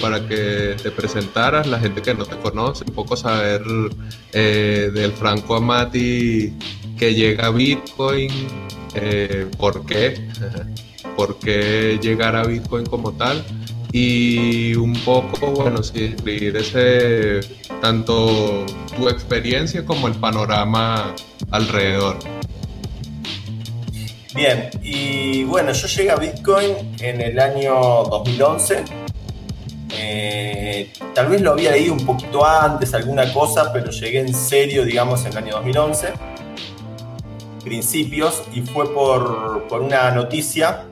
para que te presentaras, la gente que no te conoce, un poco saber eh, del Franco Amati que llega a Bitcoin, eh, por qué, por qué llegar a Bitcoin como tal y un poco, bueno, sí, ese, tanto tu experiencia como el panorama alrededor. Bien, y bueno, yo llegué a Bitcoin en el año 2011. Eh, tal vez lo había leído un poquito antes, alguna cosa, pero llegué en serio, digamos, en el año 2011. Principios, y fue por, por una noticia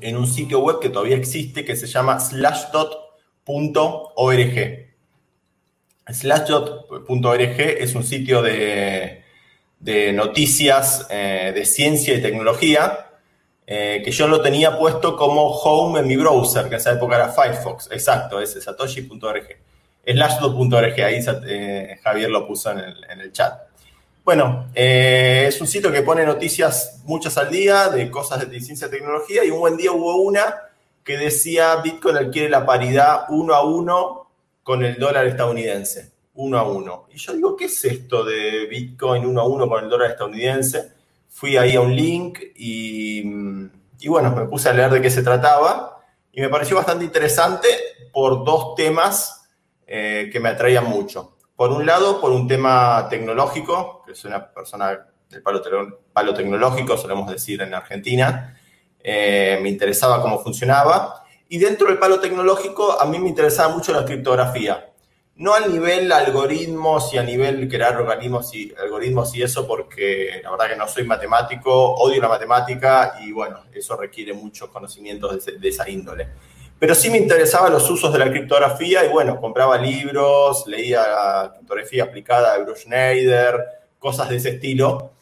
en un sitio web que todavía existe que se llama slashdot.org. Slashdot.org es un sitio de, noticias de ciencia y tecnología que yo lo tenía puesto como home en mi browser, que en esa época era Firefox. Exacto, ese satoshi.org. Slashdot.org, ahí Javier lo puso en el chat. Bueno, eh, es un sitio que pone noticias muchas al día de cosas de ciencia y tecnología y un buen día hubo una que decía Bitcoin adquiere la paridad uno a uno con el dólar estadounidense, uno a uno. Y yo digo, ¿qué es esto de Bitcoin uno a uno con el dólar estadounidense? Fui ahí a un link y, y bueno, me puse a leer de qué se trataba y me pareció bastante interesante por dos temas eh, que me atraían mucho. Por un lado, por un tema tecnológico, que soy una persona del palo, palo tecnológico, solemos decir en Argentina, eh, me interesaba cómo funcionaba. Y dentro del palo tecnológico, a mí me interesaba mucho la criptografía. No a nivel algoritmos y a nivel crear organismos y algoritmos y eso, porque la verdad que no soy matemático, odio la matemática y bueno, eso requiere muchos conocimientos de esa índole. Pero sí me interesaban los usos de la criptografía y bueno, compraba libros, leía criptografía aplicada de Bruce Schneider, cosas de ese estilo.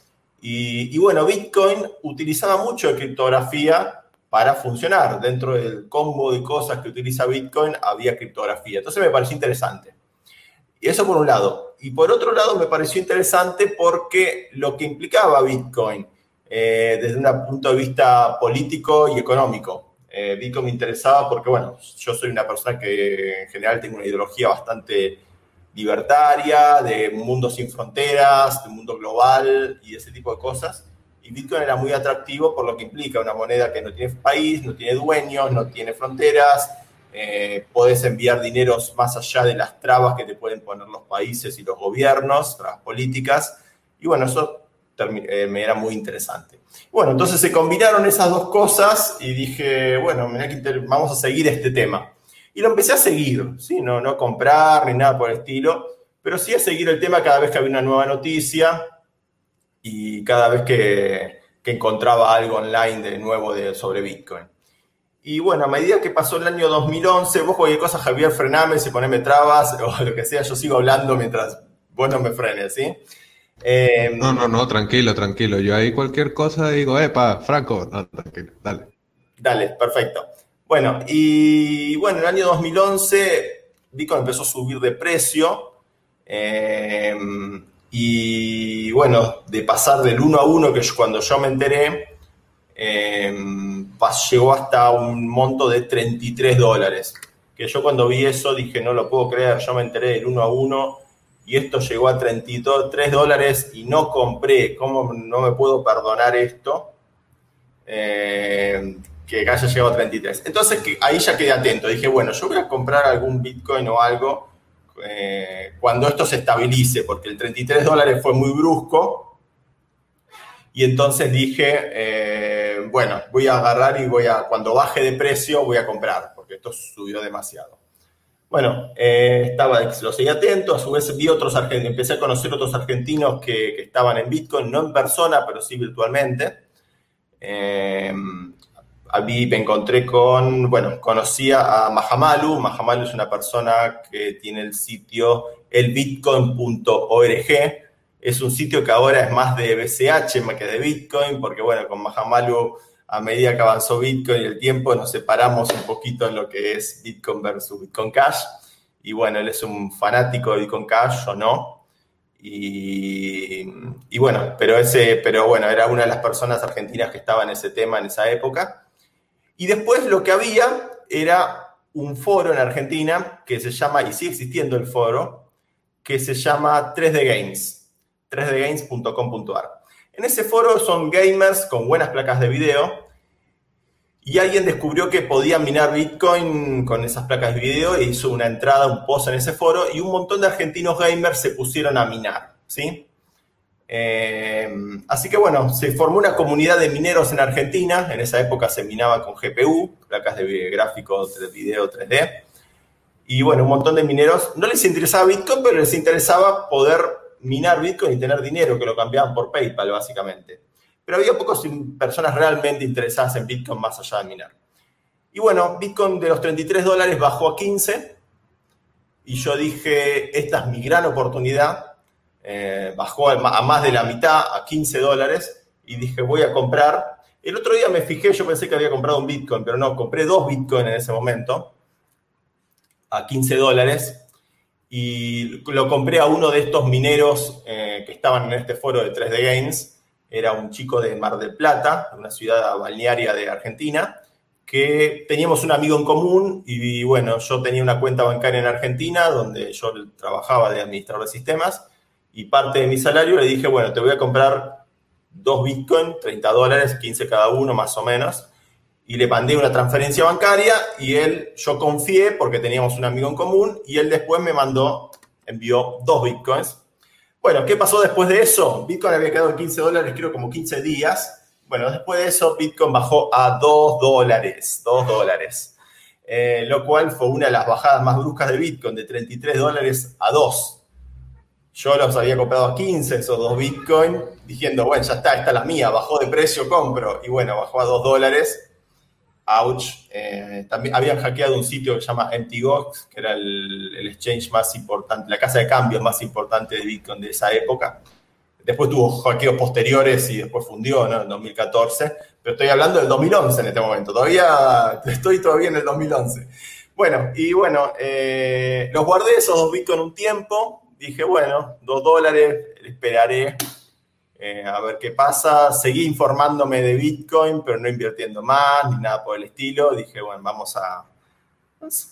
Y, bueno, Bitcoin utilizaba mucho de criptografía para funcionar. Dentro del combo de cosas que utiliza Bitcoin había criptografía. Entonces me pareció interesante. Y eso por un lado. Y por otro lado me pareció interesante porque lo que implicaba Bitcoin eh, desde un punto de vista político y económico eh, Bitcoin me interesaba porque, bueno, yo soy una persona que en general tengo una ideología bastante libertaria, de un mundo sin fronteras, de un mundo global y ese tipo de cosas. Y Bitcoin era muy atractivo por lo que implica una moneda que no tiene país, no tiene dueños, no tiene fronteras, eh, podés enviar dineros más allá de las trabas que te pueden poner los países y los gobiernos, trabas políticas. Y bueno, eso eh, me era muy interesante. Bueno, entonces se combinaron esas dos cosas y dije, bueno, vamos a seguir este tema. Y lo empecé a seguir, ¿sí? No, no comprar ni nada por el estilo, pero sí a seguir el tema cada vez que había una nueva noticia y cada vez que, encontraba algo online de nuevo de, sobre Bitcoin. Y bueno, a medida que pasó el año 2011, vos cualquier cosa, Javier, frename, si poneme trabas o lo que sea, yo sigo hablando mientras vos no me frenes, ¿sí? Em, no, no, no, tranquilo, tranquilo. Yo ahí cualquier cosa digo, epa, Franco, no, tranquilo, dale. Dale, perfecto. Bueno, y bueno, en el año 2011 Bitcoin empezó a subir de precio. Em, y bueno, de pasar del 1 a 1, que cuando yo me enteré, em, llegó hasta un monto de 33 dólares. Que yo cuando vi eso dije, no lo puedo creer, yo me enteré del 1 a 1 y esto llegó a 33 dólares y no compré, ¿cómo no me puedo perdonar esto? Eh, que haya llegado a 33. Entonces ahí ya quedé atento, dije, bueno, yo voy a comprar algún Bitcoin o algo eh, cuando esto se estabilice, porque el 33 dólares fue muy brusco. Y entonces dije, eh, bueno, voy a agarrar y voy a, cuando baje de precio, voy a comprar, porque esto subió demasiado. Bueno, eh, estaba, lo seguí atento, a su vez vi otros argentinos, empecé a conocer otros argentinos que, estaban en Bitcoin, no en persona, pero sí virtualmente. Eh, me encontré con, bueno, conocía a Mahamalu. Mahamalu es una persona que tiene el sitio elbitcoin.org. Es un sitio que ahora es más de BCH más que de Bitcoin, porque bueno, con Mahamalu a medida que avanzó Bitcoin y el tiempo, nos separamos un poquito en lo que es Bitcoin versus Bitcoin Cash. Y bueno, él es un fanático de Bitcoin Cash, o no. Y, bueno, pero, ese, pero bueno, era una de las personas argentinas que estaba en ese tema en esa época. Y después lo que había era un foro en Argentina que se llama, y sigue existiendo el foro, que se llama 3D Games, 3dgames.com.ar. En ese foro son gamers con buenas placas de video y alguien descubrió que podía minar Bitcoin con esas placas de video e hizo una entrada, un post en ese foro y un montón de argentinos gamers se pusieron a minar, ¿sí? Eh, así que bueno, se formó una comunidad de mineros en Argentina. En esa época se minaba con GPU, placas de gráfico de video 3D. Y bueno, un montón de mineros no les interesaba Bitcoin, pero les interesaba poder minar Bitcoin y tener dinero, que lo cambiaban por PayPal básicamente. Pero había pocas personas realmente interesadas en Bitcoin más allá de minar. Y bueno, Bitcoin de los 33 dólares bajó a 15 y yo dije, esta es mi gran oportunidad eh, bajó a más de la mitad, a 15 dólares, y dije, voy a comprar. El otro día me fijé, yo pensé que había comprado un Bitcoin, pero no, compré dos Bitcoin en ese momento, a 15 dólares, y lo compré a uno de estos mineros eh, que estaban en este foro de 3D Games. Era un chico de Mar del Plata, una ciudad balnearia de Argentina, que teníamos un amigo en común y bueno, yo tenía una cuenta bancaria en Argentina donde yo trabajaba de administrador de sistemas y parte de mi salario le dije, bueno, te voy a comprar dos Bitcoin, 30 dólares, 15 cada uno más o menos, y le mandé una transferencia bancaria y él, yo confié porque teníamos un amigo en común y él después me mandó, envió dos Bitcoins. Bueno, ¿qué pasó después de eso? Bitcoin había quedado en 15 dólares, creo como 15 días. Bueno, después de eso, Bitcoin bajó a 2 dólares, 2 dólares. Eh, lo cual fue una de las bajadas más bruscas de Bitcoin, de 33 dólares a 2. Yo los había comprado a 15, esos dos Bitcoin, diciendo, bueno, ya está, esta es la mía, bajó de precio, compro. Y bueno, bajó a 2 dólares. Ouch. Eh, también habían hackeado un sitio que se llama MTGOX, que era el, exchange más importante, la casa de cambio más importante de Bitcoin de esa época. Después tuvo hackeos posteriores y después fundió, ¿no? En 2014. Pero estoy hablando del 2011 en este momento. Todavía estoy todavía en el 2011. Bueno, y bueno, eh, los guardé esos dos Bitcoin un tiempo dije, bueno, dos dólares, esperaré eh, a ver qué pasa. Seguí informándome de Bitcoin, pero no invirtiendo más ni nada por el estilo. Dije, bueno, vamos a...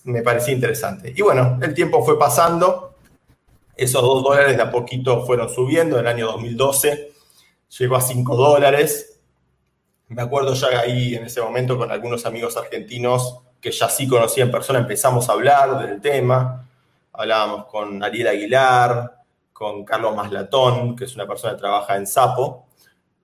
Me parecía interesante. Y bueno, el tiempo fue pasando. Esos dos dólares de a poquito fueron subiendo. En el año 2012 llegó a cinco dólares. Me acuerdo ya ahí en ese momento con algunos amigos argentinos que ya sí conocía en persona, empezamos a hablar del tema hablábamos con Ariel Aguilar, con Carlos Maslatón, que es una persona que trabaja en Sapo,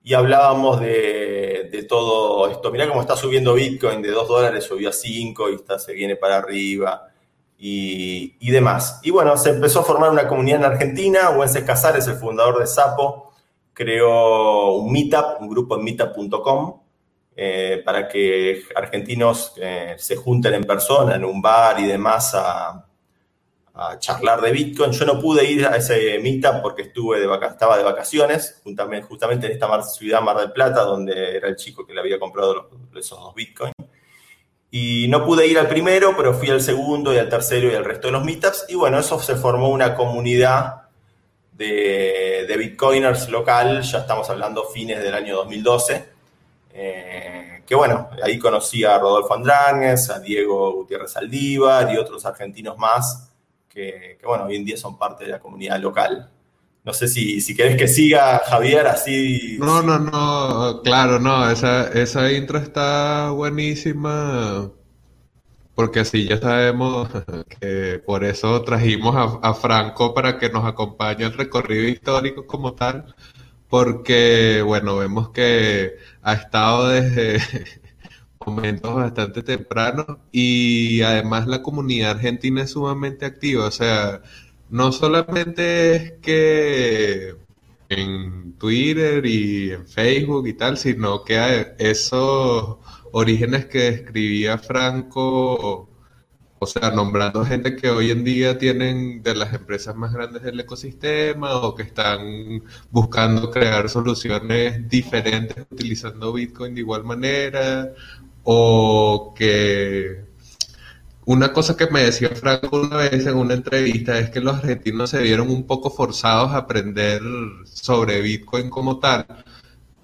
y hablábamos de, todo esto. Mirá cómo está subiendo Bitcoin, de 2 dólares subió a 5 y está, se viene para arriba y, demás. Y bueno, se empezó a formar una comunidad en Argentina. Wences Casares, el fundador de Sapo, creó un meetup, un grupo en meetup.com, eh, para que argentinos eh, se junten en persona, en un bar y demás, a, a charlar de Bitcoin. Yo no pude ir a ese meetup porque estuve de estaba de vacaciones, justamente en esta ciudad Mar del Plata, donde era el chico que le había comprado esos dos Bitcoin. Y no pude ir al primero, pero fui al segundo y al tercero y al resto de los meetups. Y bueno, eso se formó una comunidad de, Bitcoiners local, ya estamos hablando fines del año 2012. Eh, que bueno, ahí conocí a Rodolfo Andráñez, a Diego Gutiérrez Aldívar y otros argentinos más que, bueno, hoy en día son parte de la comunidad local. No sé si, si querés que siga Javier así. No, no, no, claro, no, esa, esa intro está buenísima. Porque así ya sabemos que por eso trajimos a, a Franco para que nos acompañe el recorrido histórico como tal. Porque, bueno, vemos que ha estado desde momentos bastante tempranos y además la comunidad argentina es sumamente activa, o sea, no solamente es que en Twitter y en Facebook y tal, sino que esos orígenes que describía Franco, o sea, nombrando gente que hoy en día tienen de las empresas más grandes del ecosistema o que están buscando crear soluciones diferentes utilizando Bitcoin de igual manera o que una cosa que me decía Franco una vez en una entrevista es que los argentinos se vieron un poco forzados a aprender sobre Bitcoin como tal,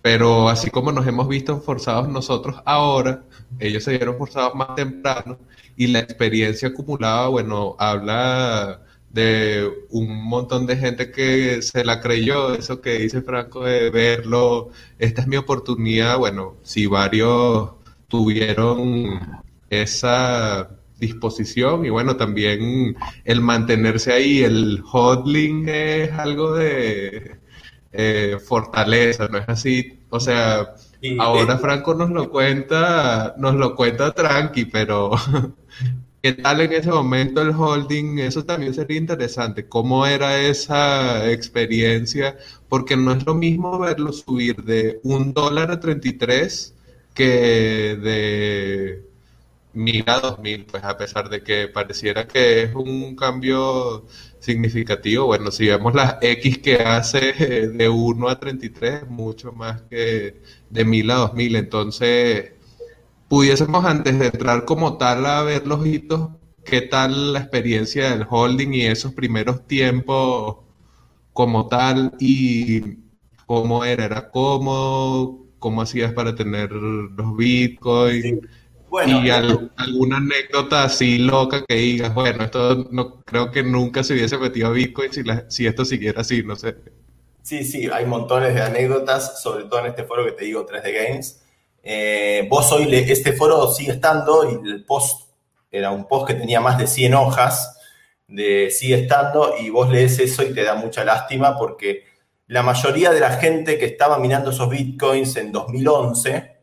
pero así como nos hemos visto forzados nosotros ahora, ellos se vieron forzados más temprano y la experiencia acumulada, bueno, habla de un montón de gente que se la creyó, eso que dice Franco de verlo, esta es mi oportunidad, bueno, si varios tuvieron esa disposición y bueno, también el mantenerse ahí, el hodling es algo de eh, fortaleza, ¿no es así? O sea, ahora Franco nos lo cuenta, nos lo cuenta tranqui, pero ¿qué tal en ese momento el holding? Eso también sería interesante. ¿Cómo era esa experiencia? Porque no es lo mismo verlo subir de un dólar a 33 que de mil a 2000, pues a pesar de que pareciera que es un cambio significativo. Bueno, si vemos las X que hace de 1 a 33, mucho más que de 1000 a 2000. Entonces, pudiésemos antes de entrar como tal a ver los hitos, qué tal la experiencia del holding y esos primeros tiempos como tal y cómo era, era cómodo, cómo hacías para tener los bitcoins y alguna anécdota así loca que digas, bueno, esto no creo que nunca se hubiese metido a Bitcoin si, si esto siguiera así, no sé. Sí, sí, hay montones de anécdotas, sobre todo en este foro que te digo, 3D Games. Eh, vos hoy, este foro sigue estando y el post era un post que tenía más de 100 hojas, de sigue estando y vos lees eso y te da mucha lástima porque la mayoría de la gente que estaba minando esos bitcoins en 2011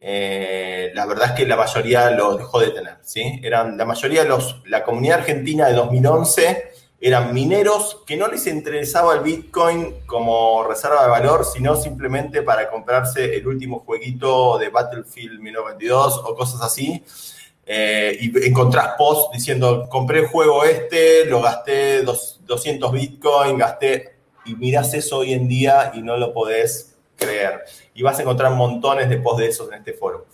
eh, la verdad es que la mayoría lo dejó de tener, ¿sí? Eran, la mayoría de los, la comunidad argentina de 2011 eran mineros que no les interesaba el Bitcoin como reserva de valor, sino simplemente para comprarse el último jueguito de Battlefield 1922 o cosas así. Eh, y encontrás posts diciendo, compré el juego este, lo gasté 200 Bitcoin, gasté, y mirás eso hoy en día y no lo podés creer. Y vas a encontrar montones de posts de esos en este foro.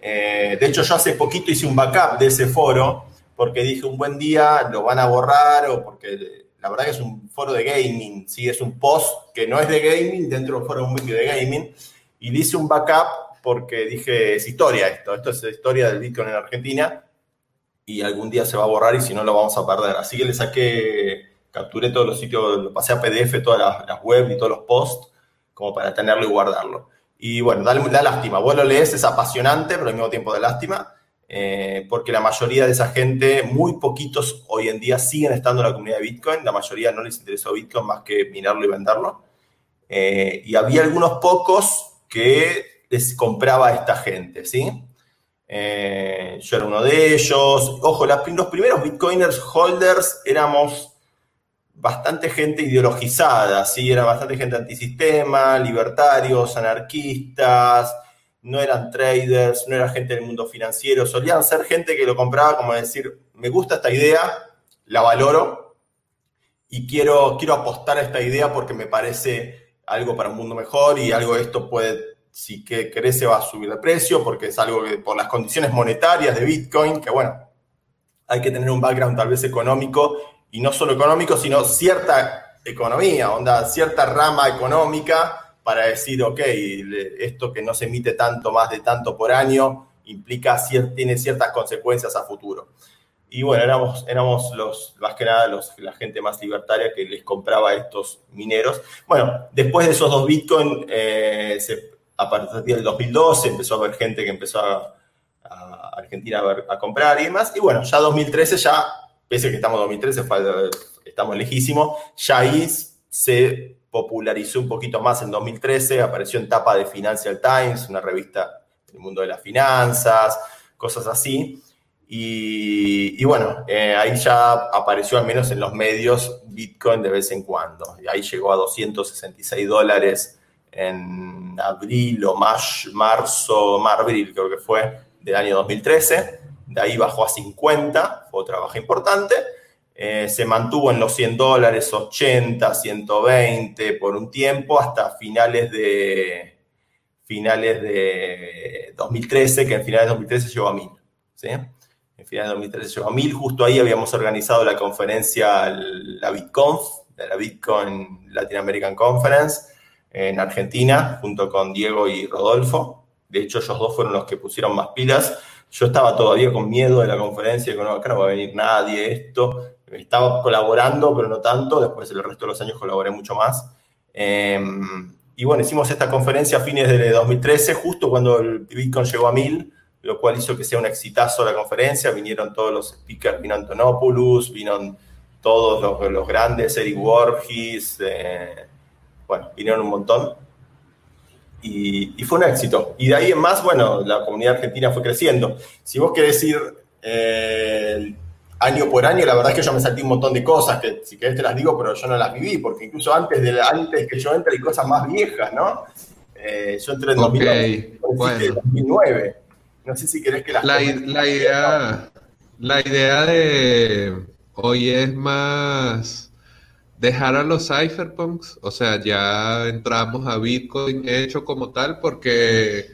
Eh, de hecho, yo hace poquito hice un backup de ese foro porque dije un buen día lo van a borrar o porque la verdad que es un foro de gaming, ¿sí? es un post que no es de gaming dentro foro un vídeo de gaming. Y le hice un backup porque dije, es historia esto, esto es historia del Bitcoin en Argentina y algún día se va a borrar y si no lo vamos a perder. Así que le saqué, capturé todos los sitios, lo pasé a PDF, todas las, las web y todos los posts como para tenerlo y guardarlo. Y bueno, da, da lástima. Vos lo lees, es apasionante, pero al mismo tiempo da lástima, eh, porque la mayoría de esa gente, muy poquitos hoy en día siguen estando en la comunidad de Bitcoin. La mayoría no les interesó Bitcoin más que minarlo y venderlo. Eh, y había algunos pocos que les compraba esta gente, ¿sí? Eh, yo era uno de ellos. Ojo, los primeros Bitcoiners holders éramos bastante gente ideologizada, ¿sí? Era bastante gente antisistema, libertarios, anarquistas, no eran traders, no era gente del mundo financiero, solían ser gente que lo compraba como decir, me gusta esta idea, la valoro y quiero, quiero apostar a esta idea porque me parece algo para un mundo mejor y algo esto puede, si que crece va a subir de precio porque es algo que por las condiciones monetarias de Bitcoin, que bueno, hay que tener un background tal vez económico y no solo económico, sino cierta economía, onda, cierta rama económica para decir, ok, esto que no se emite tanto más de tanto por año implica, tiene ciertas consecuencias a futuro. Y bueno, éramos, éramos los, más que nada los, la gente más libertaria que les compraba estos mineros. Bueno, después de esos dos Bitcoin, eh, a partir del 2012 empezó a haber gente que empezó a, Argentina a, a, comprar y demás. Y bueno, ya 2013 ya pese a que estamos en 2013, estamos lejísimos, ya se popularizó un poquito más en 2013, apareció en tapa de Financial Times, una revista del mundo de las finanzas, cosas así. Y, bueno, eh, ahí ya apareció al menos en los medios Bitcoin de vez en cuando. Y ahí llegó a 266 dólares en abril o marzo, abril creo que fue, del año 2013 de ahí bajó a 50, fue otra baja importante. Eh, se mantuvo en los 100 dólares, 80, 120 por un tiempo hasta finales de, finales de 2013, que en finales de 2013 llegó a 1000. ¿sí? En finales de 2013 llegó a 1000. Justo ahí habíamos organizado la conferencia, la BitConf, la Bitcoin Latin American Conference, en Argentina, junto con Diego y Rodolfo. De hecho, ellos dos fueron los que pusieron más pilas. Yo estaba todavía con miedo de la conferencia, que no, acá no va a venir nadie, esto. Estaba colaborando, pero no tanto. Después, el resto de los años, colaboré mucho más. Em, y bueno, hicimos esta conferencia a fines de 2013, justo cuando el Bitcoin llegó a 1000, lo cual hizo que sea un exitazo la conferencia. Vinieron todos los speakers, vino Antonopoulos, vino todos los, grandes, Eric Worgis, eh, bueno, vinieron un montón. Y, fue un éxito. Y de ahí en más, bueno, la comunidad argentina fue creciendo. Si vos querés ir eh, año por año, la verdad es que yo me salté un montón de cosas, que si querés te las digo, pero yo no las viví, porque incluso antes, de, antes que yo entre hay cosas más viejas, ¿no? Eh, yo entré en 2009. No sé si querés que las... La, la idea, la idea de hoy es más dejar a los cypherpunks, o sea, ya entramos a Bitcoin hecho como tal, porque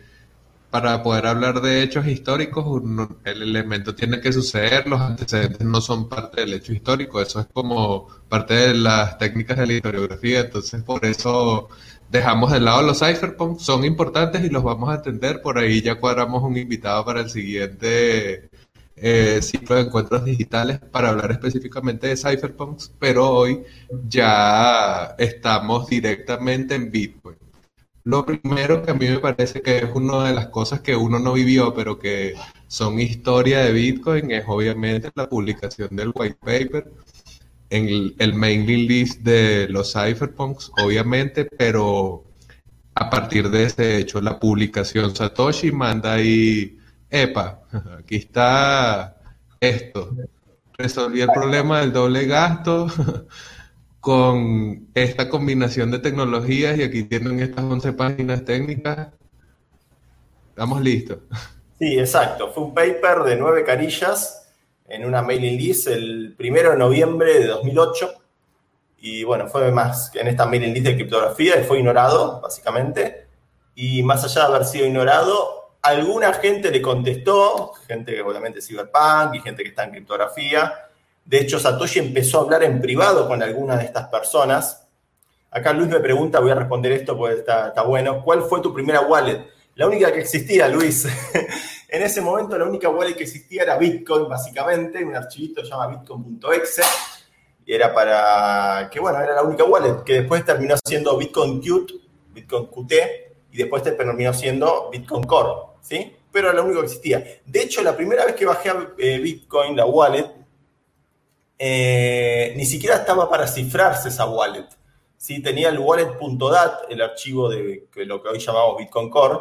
para poder hablar de hechos históricos, el elemento tiene que suceder, los antecedentes no son parte del hecho histórico, eso es como parte de las técnicas de la historiografía, entonces por eso dejamos de lado los cypherpunks, son importantes y los vamos a atender, por ahí ya cuadramos un invitado para el siguiente eh, ciclo de encuentros digitales para hablar específicamente de cypherpunks, pero hoy ya estamos directamente en Bitcoin. Lo primero que a mí me parece que es una de las cosas que uno no vivió, pero que son historia de Bitcoin, es obviamente la publicación del white paper, en el, el mailing list de los cypherpunks, obviamente, pero a partir de ese hecho, la publicación Satoshi manda ahí, epa, aquí está esto. Resolví el problema del doble gasto. con esta combinación de tecnologías y aquí tienen estas 11 páginas técnicas. Estamos listos. Sí, exacto. Fue un paper de nueve carillas en una mailing list el primero de noviembre de 2008. Y bueno, fue más en esta mailing list de criptografía y fue ignorado, básicamente. Y más allá de haber sido ignorado, alguna gente le contestó, gente que obviamente es cyberpunk y gente que está en criptografía, de hecho, Satoshi empezó a hablar en privado con algunas de estas personas. Acá Luis me pregunta, voy a responder esto porque está, bueno. ¿Cuál fue tu primera wallet? La única que existía, Luis. en ese momento la única wallet que existía era Bitcoin, básicamente, un archivito se llama bitcoin.exe. Y era para, que bueno, era la única wallet, que después terminó siendo Bitcoin Qt, Bitcoin Qt, y después terminó siendo Bitcoin Core, ¿sí? Pero era lo único que existía. De hecho, la primera vez que bajé a eh, Bitcoin, la wallet, eh, ni siquiera estaba para cifrarse esa wallet. ¿sí? Tenía el wallet.dat, el archivo de, lo que hoy llamamos Bitcoin Core,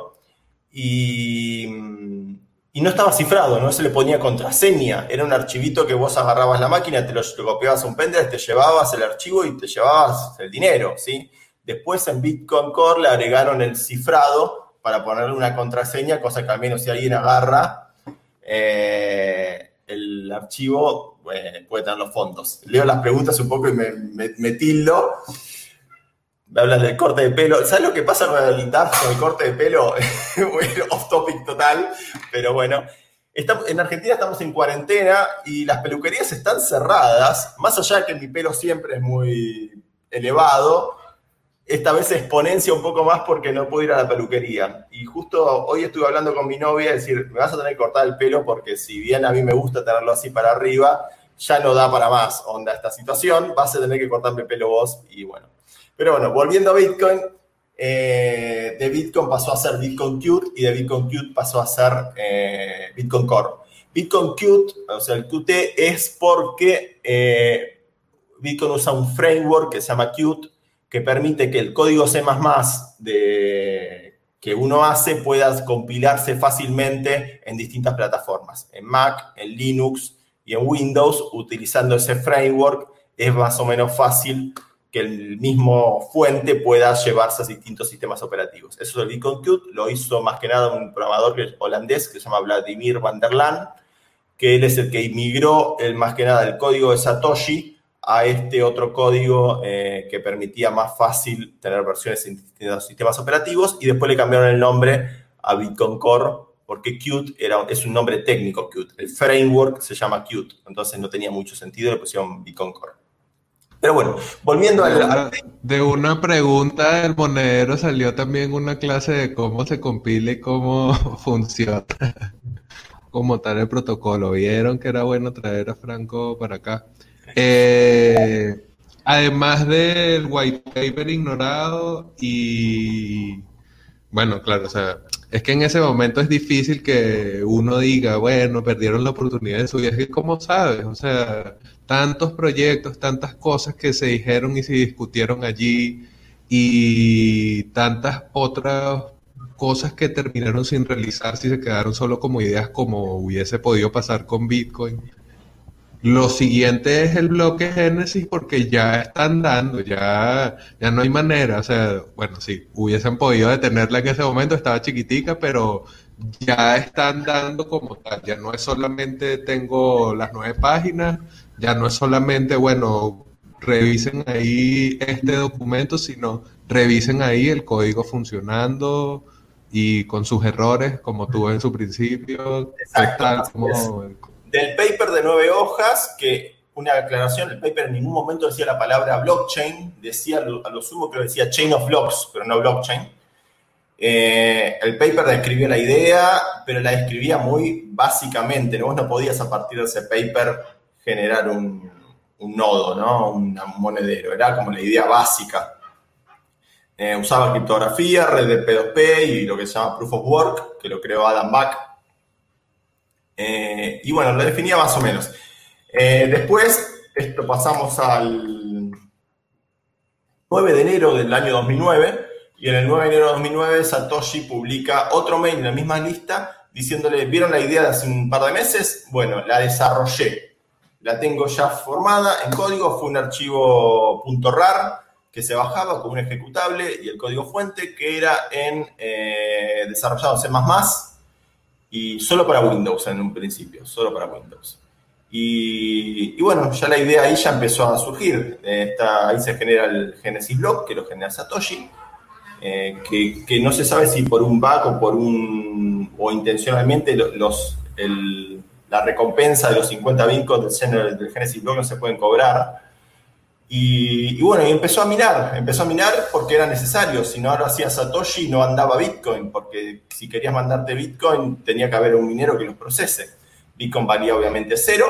y, no estaba cifrado, no se le ponía contraseña. Era un archivito que vos agarrabas la máquina, te lo, copiabas a un pendrive, te llevabas el archivo y te llevabas el dinero. ¿sí? Después en Bitcoin Core le agregaron el cifrado para ponerle una contraseña, cosa que al menos si alguien agarra eh, el archivo puede tener los fondos. Leo las preguntas un poco y me, me, tildo. Me hablan del corte de pelo. ¿Sabes lo que pasa con el con el corte de pelo? off topic total, pero bueno. en Argentina estamos en cuarentena y las peluquerías están cerradas. Más allá de que mi pelo siempre es muy elevado, esta vez exponencia un poco más porque no puedo ir a la peluquería. Y justo hoy estuve hablando con mi novia, decir, me vas a tener que cortar el pelo porque si bien a mí me gusta tenerlo así para arriba, ya no da para más onda esta situación, vas a tener que cortarme el pelo vos y bueno. Pero bueno, volviendo a Bitcoin, eh, de Bitcoin pasó a ser Bitcoin Qt y de Bitcoin Qt pasó a ser eh, Bitcoin Core. Bitcoin Qt, o sea, el Qt es porque eh, Bitcoin usa un framework que se llama Qt que permite que el código C++ de, que uno hace pueda compilarse fácilmente en distintas plataformas, en Mac, en Linux y en Windows, utilizando ese framework es más o menos fácil que el mismo fuente pueda llevarse a distintos sistemas operativos. Eso es el Qt, lo hizo más que nada un programador holandés que se llama Vladimir van der Laan, que él es el que inmigró el, más que nada el código de Satoshi a este otro código eh, que permitía más fácil tener versiones en distintos sistemas operativos y después le cambiaron el nombre a Bitcoin Core porque Qt era, es un nombre técnico Qt. El framework se llama Qt, entonces no tenía mucho sentido, le pusieron Bitcoin Core. Pero bueno, volviendo De a una, de una pregunta del monedero salió también una clase de cómo se compila y cómo funciona como tal el protocolo. Vieron que era bueno traer a Franco para acá. Eh, además del white paper ignorado y bueno, claro, o sea, es que en ese momento es difícil que uno diga, bueno, perdieron la oportunidad de su viaje, ¿cómo sabes? O sea, tantos proyectos, tantas cosas que se dijeron y se discutieron allí y tantas otras cosas que terminaron sin realizarse y se quedaron solo como ideas como hubiese podido pasar con Bitcoin. Lo siguiente es el bloque Génesis porque ya están dando, ya, ya no hay manera. O sea, bueno, sí, hubiesen podido detenerla en ese momento, estaba chiquitica, pero ya están dando como tal. Ya no es solamente tengo las nueve páginas, ya no es solamente, bueno, revisen ahí este documento, sino revisen ahí el código funcionando y con sus errores, como tuvo en su principio, Exacto, tal del paper de nueve hojas, que una aclaración, el paper en ningún momento decía la palabra blockchain, decía a lo sumo que decía chain of blocks, pero no blockchain. Eh, el paper describía la idea, pero la describía muy básicamente, ¿no? vos no podías a partir de ese paper generar un, nodo, ¿no? Un monedero, era como la idea básica. Eh, usaba criptografía, red de P2P y lo que se llama Proof of Work, que lo creó Adam Back. Eh, y bueno, lo definía más o menos. Eh, después, esto pasamos al 9 de enero del año 2009, y en el 9 de enero de 2009 Satoshi publica otro mail en la misma lista diciéndole, ¿vieron la idea de hace un par de meses? Bueno, la desarrollé. La tengo ya formada en código, fue un archivo .rar que se bajaba como un ejecutable y el código fuente que era en eh, desarrollado C++ y solo para Windows en un principio, solo para Windows. Y, y bueno, ya la idea ahí ya empezó a surgir. Eh, está, ahí se genera el Genesis Block, que lo genera Satoshi, eh, que, que, no se sabe si por un bug o por un o intencionalmente los, el, la recompensa de los 50 bitcoins del, del Genesis Block no se pueden cobrar. Y, bueno, y empezó a minar, empezó a minar porque era necesario, si no lo hacía Satoshi no andaba Bitcoin, porque si querías mandarte Bitcoin tenía que haber un minero que los procese. Bitcoin valía obviamente cero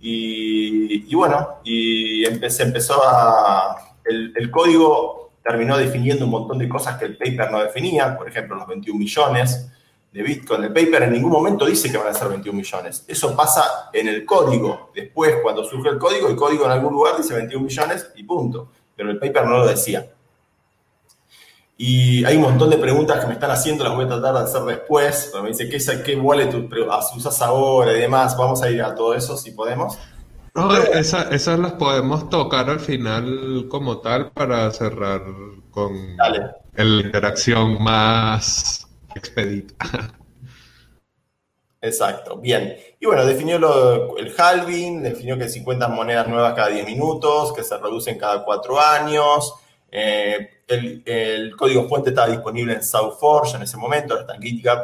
y, bueno, y empecé, empezó a... El, código terminó definiendo un montón de cosas que el paper no definía, por ejemplo los 21 millones de Bitcoin. El paper en ningún momento dice que van a ser 21 millones. Eso pasa en el código. Después, cuando surge el código, el código en algún lugar dice 21 millones y punto. Pero el paper no lo decía. Y hay un montón de preguntas que me están haciendo, las voy a tratar de hacer después. Pero me dice, ¿qué, qué wallet usas ahora y demás? Vamos a ir a todo eso si podemos. No, esas esa las podemos tocar al final como tal para cerrar con Dale. la interacción más expedita. Exacto, bien. Y bueno, definió el halving, definió que 50 monedas nuevas cada 10 minutos, que se reducen cada 4 años. Eh, el, código fuente estaba disponible en SouthForge en ese momento, está en GitHub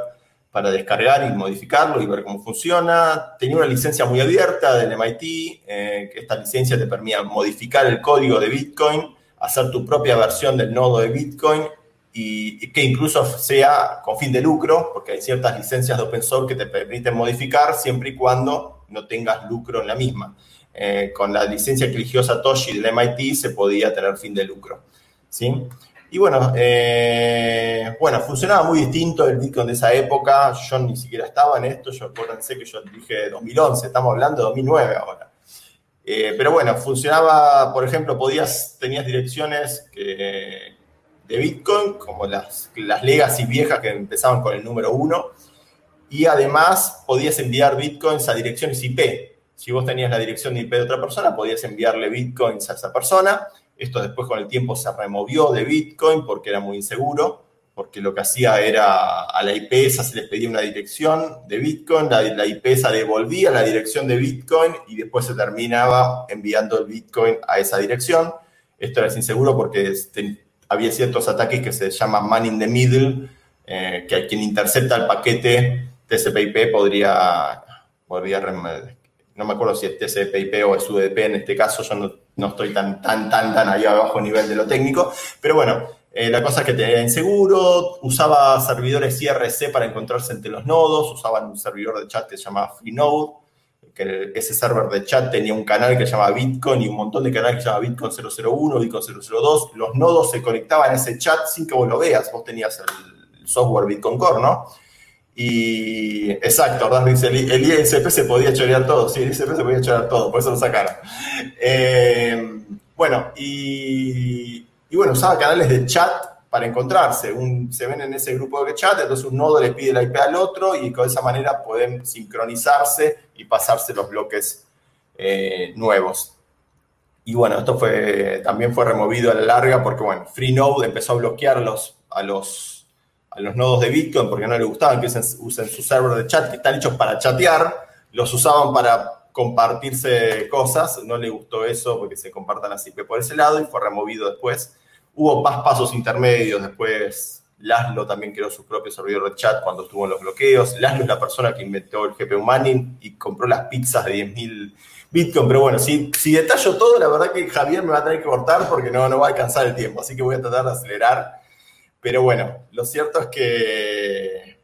para descargar y modificarlo y ver cómo funciona. Tenía una licencia muy abierta del MIT, eh, que esta licencia te permitía modificar el código de Bitcoin, hacer tu propia versión del nodo de Bitcoin y, que incluso sea con fin de lucro, porque hay ciertas licencias de open source que te permiten modificar siempre y cuando no tengas lucro en la misma. Eh, con la licencia que eligió Satoshi del MIT se podía tener fin de lucro. ¿sí? Y bueno, eh, bueno, funcionaba muy distinto el Bitcoin de esa época. Yo ni siquiera estaba en esto. Yo acuérdense que yo dije 2011, estamos hablando de 2009 ahora. Eh, pero bueno, funcionaba, por ejemplo, podías, tenías direcciones que, de Bitcoin, como las, las legacy viejas que empezaban con el número 1, y además podías enviar Bitcoins a direcciones IP. Si vos tenías la dirección de IP de otra persona, podías enviarle Bitcoins a esa persona. Esto después con el tiempo se removió de Bitcoin porque era muy inseguro, porque lo que hacía era a la IP esa se les pedía una dirección de Bitcoin, la, la IP esa devolvía la dirección de Bitcoin y después se terminaba enviando el Bitcoin a esa dirección. Esto era inseguro porque había ciertos ataques que se llaman man in the middle, eh, que quien intercepta el paquete TCP/IP podría, podría, no me acuerdo si es TCP/IP o es UDP en este caso, yo no no estoy tan, tan, tan, tan ahí abajo nivel de lo técnico, pero bueno, eh, la cosa es que tenía inseguro, usaba servidores IRC para encontrarse entre los nodos, usaban un servidor de chat que se llamaba FreeNode, que ese server de chat tenía un canal que se llamaba Bitcoin y un montón de canales que se llamaba Bitcoin 001, Bitcoin 002. Los nodos se conectaban a ese chat sin que vos lo veas. Vos tenías el software Bitcoin Core, ¿no? Y exacto, ¿verdad? Dice, el, ISP se podía chorear todo, sí, el ISP se podía chorear todo, por eso lo sacaron. Eh, bueno, y, y, bueno, usaba canales de chat para encontrarse. Se ven en ese grupo de chat, entonces un nodo le pide la IP al otro y de esa manera pueden sincronizarse y pasarse los bloques eh, nuevos. Y bueno, esto fue, también fue removido a la larga porque, bueno, Freenode empezó a bloquear los, a los a los nodos de Bitcoin porque no les gustaban que usen, su server de chat, que están hechos para chatear, los usaban para compartirse cosas, no le gustó eso porque se compartan las IP por ese lado y fue removido después. Hubo más pasos intermedios, después Laszlo también creó su propio servidor de chat cuando estuvo en los bloqueos. Laszlo es la persona que inventó el GPU Mining y compró las pizzas de 10.000 Bitcoin, pero bueno, si, si detallo todo, la verdad que Javier me va a tener que cortar porque no, no va a alcanzar el tiempo, así que voy a tratar de acelerar pero bueno, lo cierto es que,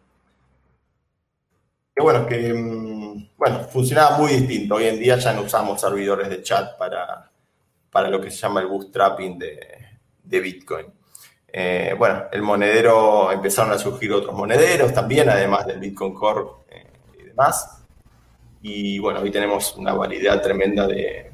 bueno, que mm, bueno, funcionaba muy distinto. Hoy en día ya no usamos servidores de chat para, para lo que se llama el bootstrapping de, de Bitcoin. Eh, bueno, el monedero, empezaron a surgir otros monederos también, además del Bitcoin Core eh, y demás. Y bueno, hoy tenemos una variedad tremenda de,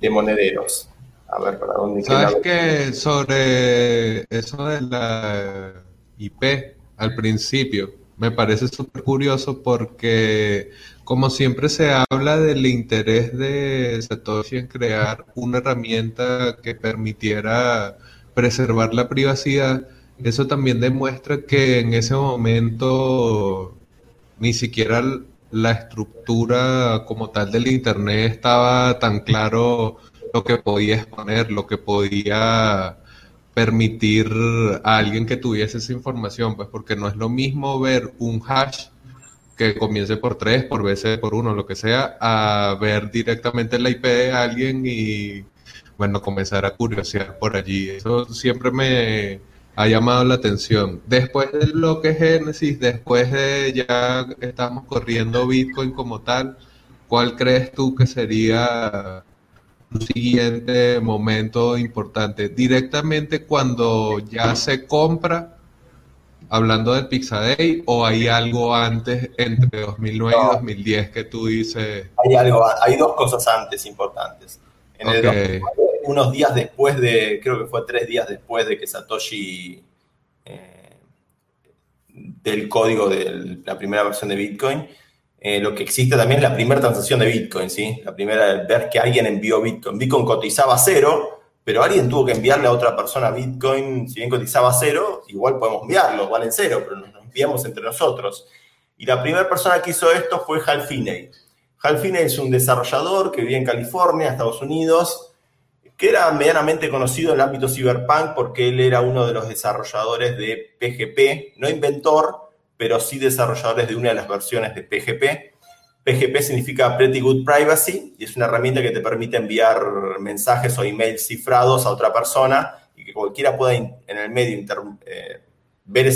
de monederos. A ver, ¿para dónde ¿Sabes que sobre eso de la IP al principio? Me parece súper curioso porque, como siempre se habla del interés de Satoshi en crear una herramienta que permitiera preservar la privacidad, eso también demuestra que en ese momento ni siquiera la estructura como tal del Internet estaba tan claro lo que podía exponer, lo que podía permitir a alguien que tuviese esa información, pues porque no es lo mismo ver un hash que comience por tres, por veces por uno, lo que sea, a ver directamente la IP de alguien y, bueno, comenzar a curiosear por allí. Eso siempre me ha llamado la atención. Después del bloque Génesis, después de ya estamos corriendo Bitcoin como tal, ¿cuál crees tú que sería siguiente momento importante. Directamente cuando ya se compra, hablando del Pixaday, o hay algo antes entre 2009 y 2010 que tú dices. Hay algo, hay dos cosas antes importantes. unos días después de, creo que fue tres días después de que Satoshi eh, del código de la primera versión de Bitcoin, eh, lo que existe también es la primera transacción de Bitcoin, ¿sí? La primera, ver que alguien envió Bitcoin. Bitcoin cotizaba cero, pero alguien tuvo que enviarle a otra persona Bitcoin, si bien cotizaba cero, igual podemos enviarlo, valen cero, pero nos, enviamos entre nosotros. Y la primera persona que hizo esto fue Hal Finney. Hal Finney es un desarrollador que vivía en California, Estados Unidos, que era medianamente conocido en el ámbito cyberpunk porque él era uno de los desarrolladores de PGP, no inventor, pero sí desarrolladores de una de las versiones de PGP. PGP significa Pretty Good Privacy y es una herramienta que te permite enviar mensajes o emails cifrados a otra persona y que cualquiera pueda en el medio eh, ver,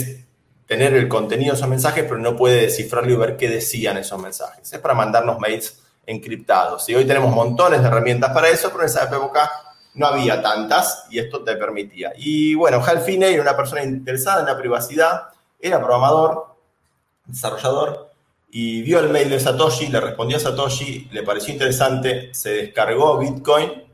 tener el contenido de esos mensajes, pero no puede descifrarlo y ver qué decían esos mensajes. Es para mandarnos mails encriptados. Y hoy tenemos montones de herramientas para eso, pero en esa época no había tantas y esto te permitía. Y bueno, Hal Finney era una persona interesada en la privacidad, era programador, desarrollador, y vio el mail de Satoshi, le respondió a Satoshi, le pareció interesante, se descargó Bitcoin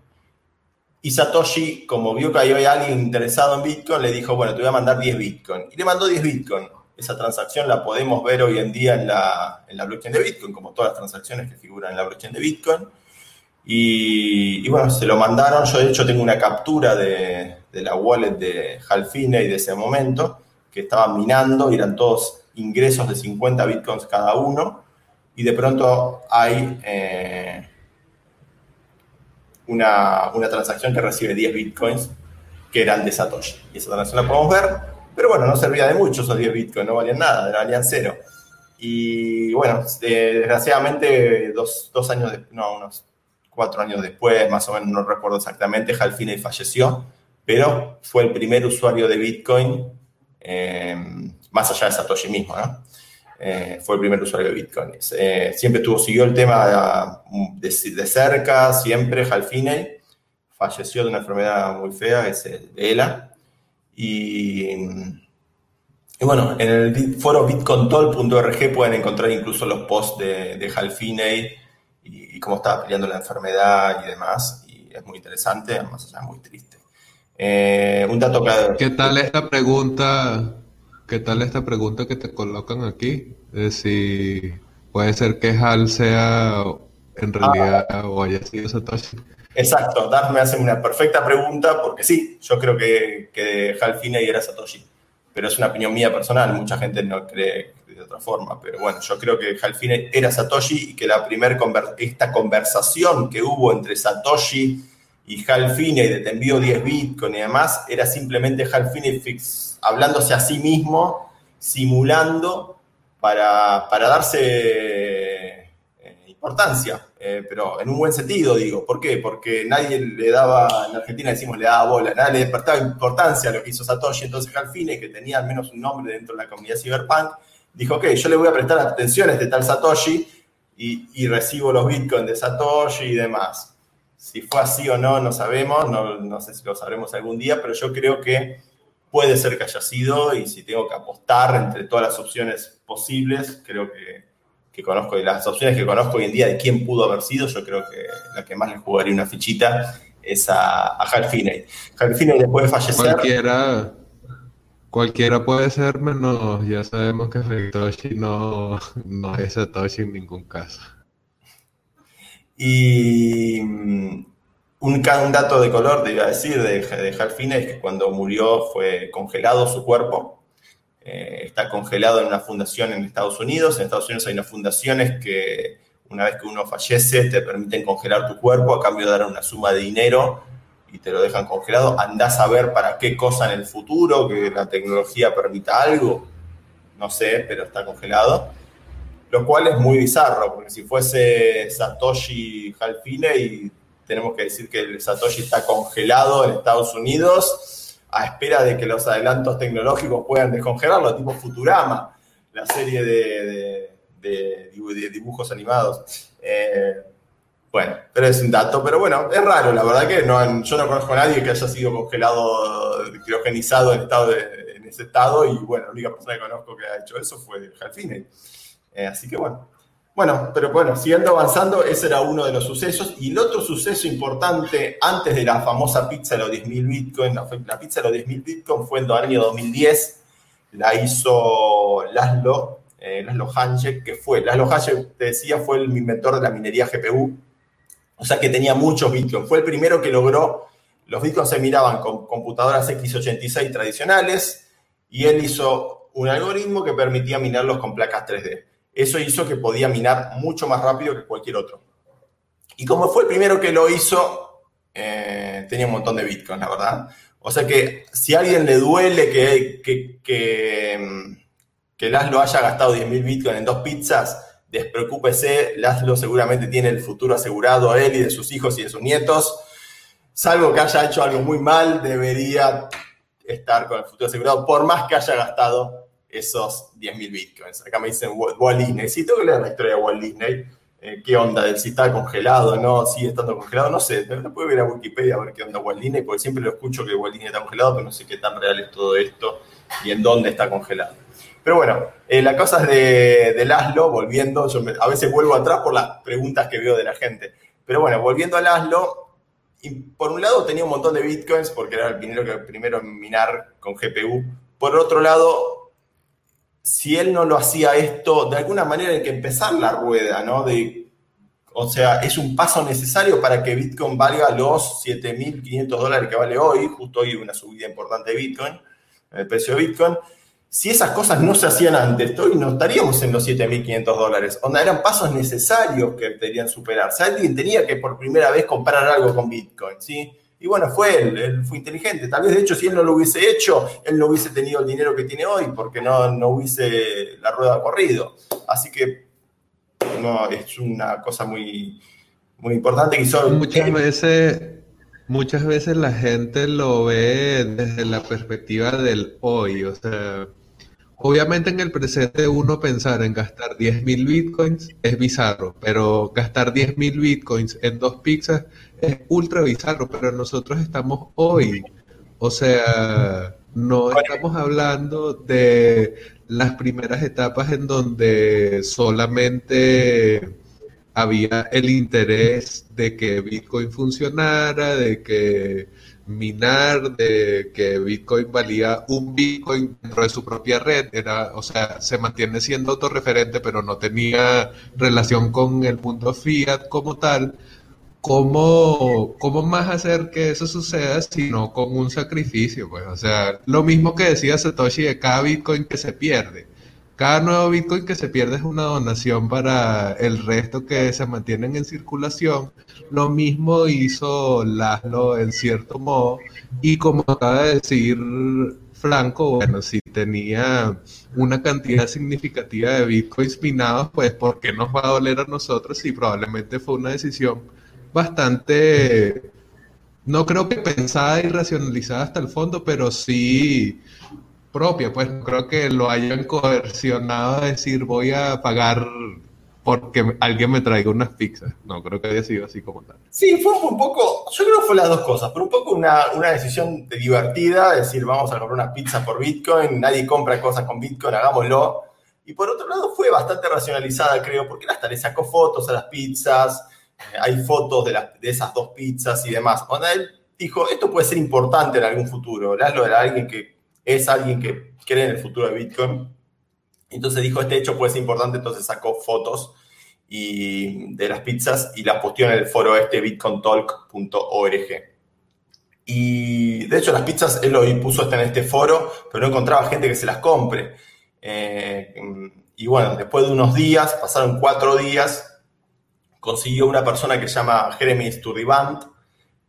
y Satoshi, como vio que había alguien interesado en Bitcoin, le dijo, bueno, te voy a mandar 10 Bitcoin. Y le mandó 10 Bitcoin. Esa transacción la podemos ver hoy en día en la, en la blockchain de Bitcoin, como todas las transacciones que figuran en la blockchain de Bitcoin. Y, bueno, se lo mandaron. Yo de hecho tengo una captura de, de la wallet de Halfine y de ese momento, que estaban minando, y eran todos ingresos de 50 bitcoins cada uno y de pronto hay eh, una, transacción que recibe 10 bitcoins que eran de Satoshi. Y esa transacción la podemos ver, pero bueno, no servía de mucho esos 10 bitcoins, no valían nada, valían cero. Y bueno, desgraciadamente dos, años, no, unos cuatro años después, más o menos, no recuerdo exactamente, Hal Finney falleció, pero fue el primer usuario de Bitcoin, eh, más allá de Satoshi mismo, ¿no? Eh, fue el primer usuario de Bitcoin. Eh, siempre tuvo, siguió el tema de, de, cerca, siempre Hal Finney, falleció de una enfermedad muy fea, es el ELA, y, y, bueno, en el foro bitcontol.org pueden encontrar incluso los posts de, de Hal Finney, y, cómo estaba peleando la enfermedad y demás. Y es muy interesante, además es muy triste. Eh, un dato que... ¿Qué tal esta pregunta? ¿Qué tal esta pregunta que te colocan aquí? De si puede ser que Hal sea en realidad o haya sido Satoshi. Exacto, Darth me hace una perfecta pregunta porque sí, yo creo que, que Hal Finney era Satoshi, pero es una opinión mía personal, mucha gente no cree de otra forma. Pero bueno, yo creo que Hal Finney era Satoshi y que la primer esta conversación que hubo entre Satoshi y Hal Finney de te envío 10 Bitcoin y demás, era simplemente Hal Finney fix, hablándose a sí mismo, simulando para, para darse eh, importancia. Eh, pero en un buen sentido, digo. ¿Por qué? Porque nadie le daba, en Argentina decimos le daba bola, nadie le despertaba importancia a lo que hizo Satoshi. Entonces Hal Finney, que tenía al menos un nombre dentro de la comunidad cyberpunk, dijo, ok, yo le voy a prestar atención a este tal Satoshi y, recibo los bitcoins de Satoshi y demás. Si fue así o no, no sabemos, no, sé si lo sabremos algún día, pero yo creo que puede ser que haya sido y si tengo que apostar entre todas las opciones posibles, creo que, que conozco, y las opciones que conozco hoy en día de quién pudo haber sido, yo creo que la que más le jugaría una fichita es a, a Hal Finney. Hal Finney después de fallecer... Cualquiera Cualquiera puede ser menos, ya sabemos que Satoshi no, no es Satoshi en ningún caso. Y mm, un, dato de color, te iba a decir, de, de Halfine es que cuando murió fue congelado su cuerpo. Eh, está congelado en una fundación en Estados Unidos. En Estados Unidos hay unas fundaciones que una vez que uno fallece te permiten congelar tu cuerpo a cambio de dar una suma de dinero y te lo dejan congelado, andás a ver para qué cosa en el futuro, que la tecnología permita algo, no sé, pero está congelado. Lo cual es muy bizarro, porque si fuese Satoshi y tenemos que decir que el Satoshi está congelado en Estados Unidos a espera de que los adelantos tecnológicos puedan descongelarlo, tipo Futurama, la serie de, dibujos animados. Eh, bueno, pero es un dato, pero bueno, es raro, la verdad que no, yo no conozco a nadie que haya sido congelado, criogenizado en, estado en ese estado y bueno, la única persona que conozco que ha hecho eso fue Jalfine. Eh, así que bueno. Bueno, pero bueno, siguiendo avanzando, ese era uno de los sucesos. Y el otro suceso importante antes de la famosa pizza de los 10.000 Bitcoin, la, pizza de los 10.000 Bitcoin fue en el año 2010, la hizo Laszlo, eh, Laszlo Hanjek, que fue, Laszlo Hanjek, te decía, fue el inventor de la minería GPU, o sea que tenía muchos bitcoins. Fue el primero que logró, los bitcoins se miraban con computadoras x86 tradicionales y él hizo un algoritmo que permitía minarlos con placas 3D. Eso hizo que podía minar mucho más rápido que cualquier otro. Y como fue el primero que lo hizo, eh, tenía un montón de bitcoins, la verdad. O sea que si a alguien le duele que, que, que, que Laszlo haya gastado 10.000 bitcoins en dos pizzas, despreocúpese, Laszlo seguramente tiene el futuro asegurado a él y de sus hijos y de sus nietos. Salvo que haya hecho algo muy mal, debería estar con el futuro asegurado, por más que haya gastado esos 10.000 bitcoins. Acá me dicen Walt Disney. Sí, tengo que leer la historia de Walt Disney. Eh, ¿Qué onda? Si está congelado, no, sigue estando congelado, no sé. No puedo ir a Wikipedia a ver qué onda Walt Disney, porque siempre lo escucho que Walt Disney está congelado, pero no sé qué tan real es todo esto y en dónde está congelado. Pero bueno, eh, la cosa es de, de Laszlo, volviendo, yo a veces vuelvo atrás por las preguntas que veo de la gente. Pero bueno, volviendo a Laszlo, por un lado tenía un montón de bitcoins porque era el primero, que, primero minar con GPU. Por otro lado, si él no lo hacía esto, de alguna manera hay que empezar la rueda, ¿no? De, o sea, es un paso necesario para que Bitcoin valga los 7.500 dólares que vale hoy. Justo hoy una subida importante de Bitcoin, el precio de Bitcoin si esas cosas no se hacían antes, hoy no estaríamos en los 7.500 dólares. Onda, eran pasos necesarios que deberían superarse. Alguien tenía que por primera vez comprar algo con Bitcoin, ¿sí? Y bueno, fue él, él fue inteligente. Tal vez, de hecho, si él no lo hubiese hecho, él no hubiese tenido el dinero que tiene hoy porque no, no hubiese la rueda corrido. Así que no, es una cosa muy, muy importante que hizo... Muchas veces, muchas veces la gente lo ve desde la perspectiva del hoy, o sea, obviamente en el presente uno pensar en gastar 10.000 bitcoins es bizarro, pero gastar 10.000 bitcoins en dos pizzas es ultra bizarro, pero nosotros estamos hoy, o sea, no estamos hablando de las primeras etapas en donde solamente había el interés de que Bitcoin funcionara, de que minar, de que Bitcoin valía un Bitcoin dentro de su propia red, era, o sea, se mantiene siendo autorreferente, pero no tenía relación con el mundo fiat como tal. ¿Cómo, ¿Cómo más hacer que eso suceda sino con un sacrificio? Pues, o sea, lo mismo que decía Satoshi de cada Bitcoin que se pierde cada nuevo Bitcoin que se pierde es una donación para el resto que se mantienen en circulación. Lo mismo hizo Laszlo en cierto modo. Y como acaba de decir Franco, bueno, si tenía una cantidad significativa de Bitcoins minados, pues ¿por qué nos va a doler a nosotros? Y probablemente fue una decisión bastante, no creo que pensada y racionalizada hasta el fondo, pero sí propia, pues creo que lo hayan coercionado a decir voy a pagar porque alguien me traiga unas pizzas. No, creo que haya sido así como tal. Sí, fue un poco, yo creo que fue las dos cosas, pero un poco una, una decisión divertida, decir vamos a comprar unas pizzas por Bitcoin, nadie compra cosas con Bitcoin, hagámoslo. Y por otro lado fue bastante racionalizada, creo, porque hasta le sacó fotos a las pizzas, hay fotos de, las, de esas dos pizzas y demás. Cuando él dijo, esto puede ser importante en algún futuro. Era alguien que es alguien que cree en el futuro de Bitcoin. Entonces dijo, este hecho puede ser importante, entonces sacó fotos y, de las pizzas y las posteó en el foro este bitcointalk.org. Y de hecho las pizzas él lo puso hasta en este foro, pero no encontraba gente que se las compre. Eh, y bueno, después de unos días, pasaron cuatro días, consiguió una persona que se llama Jeremy Sturribant,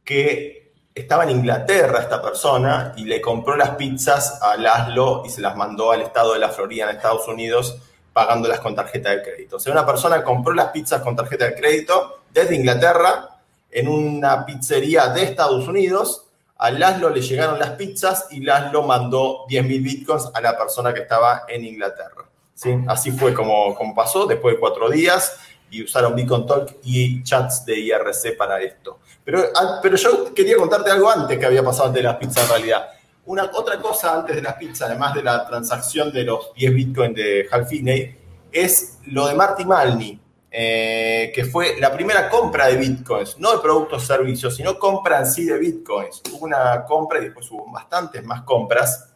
que estaba en Inglaterra esta persona y le compró las pizzas a Laszlo y se las mandó al estado de la Florida en Estados Unidos pagándolas con tarjeta de crédito. O sea, una persona compró las pizzas con tarjeta de crédito desde Inglaterra en una pizzería de Estados Unidos. A Laszlo le llegaron las pizzas y Laszlo mandó 10.000 bitcoins a la persona que estaba en Inglaterra. ¿sí? Así fue como, como pasó después de cuatro días y usaron Bitcoin Talk y chats de IRC para esto. Pero, pero yo quería contarte algo antes que había pasado antes de las pizzas en realidad. Una, otra cosa antes de las pizzas, además de la transacción de los 10 Bitcoin de Halfiney, es lo de Marty Malney, eh, que fue la primera compra de Bitcoins, no de productos o servicios, sino compra en sí de Bitcoins. Hubo una compra y después hubo bastantes más compras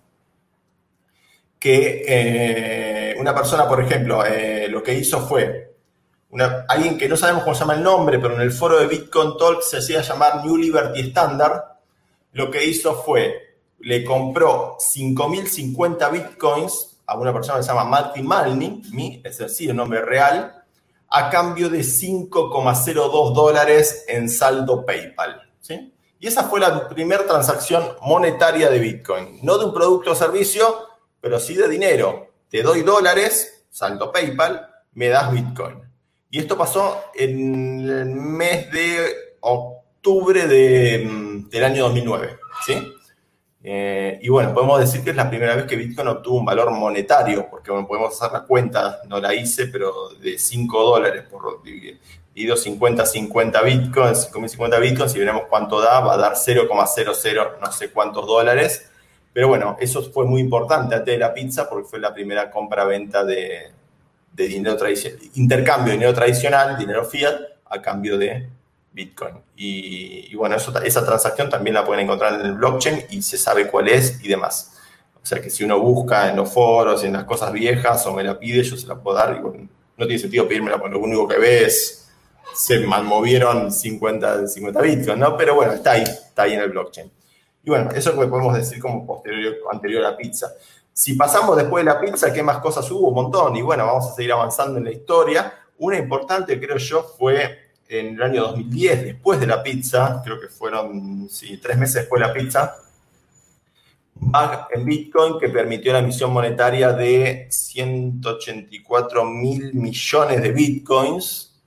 que eh, una persona, por ejemplo, eh, lo que hizo fue alguien que no sabemos cómo se llama el nombre, pero en el foro de Bitcoin Talk se hacía llamar New Liberty Standard, lo que hizo fue, le compró 5.050 bitcoins a una persona que se llama Martin Malney, es decir, el nombre real, a cambio de 5,02 dólares en saldo PayPal. ¿sí? Y esa fue la primera transacción monetaria de Bitcoin. No de un producto o servicio, pero sí de dinero. Te doy dólares, saldo PayPal, me das Bitcoin. Y esto pasó en el mes de octubre mm, del año 2009, ¿sí? Eh, y bueno, podemos decir que es la primera vez que Bitcoin obtuvo un valor monetario, porque bueno, podemos hacer la cuenta, no la hice, pero de 5 dólares por dividido 50, 50 bitcoins, 5050 bitcoins, y veremos cuánto da, va a dar 0,00 no sé cuántos dólares. Pero bueno, eso fue muy importante antes de la pizza porque fue la primera compra-venta de, dinero tradicional, intercambio de dinero tradicional, dinero fiat, a cambio de Bitcoin. Y, bueno, esa transacción también la pueden encontrar en el blockchain y se sabe cuál es y demás. O sea que si uno busca en los foros, en las cosas viejas o me la pide, yo se la puedo dar. no tiene sentido pedírmela porque lo único que ve es se movieron 50, 50 bitcoins, ¿no? Pero bueno, está ahí, está ahí en el blockchain. Y bueno, eso es lo que podemos decir como posterior, anterior a pizza. Si pasamos después de la pizza, ¿qué más cosas hubo? Un montón. Y bueno, vamos a seguir avanzando en la historia. Una importante, creo yo, fue en el año 2010, después de la pizza, creo que fueron, tres meses después de la pizza, en Bitcoin que permitió la emisión monetaria de 184 mil millones de Bitcoins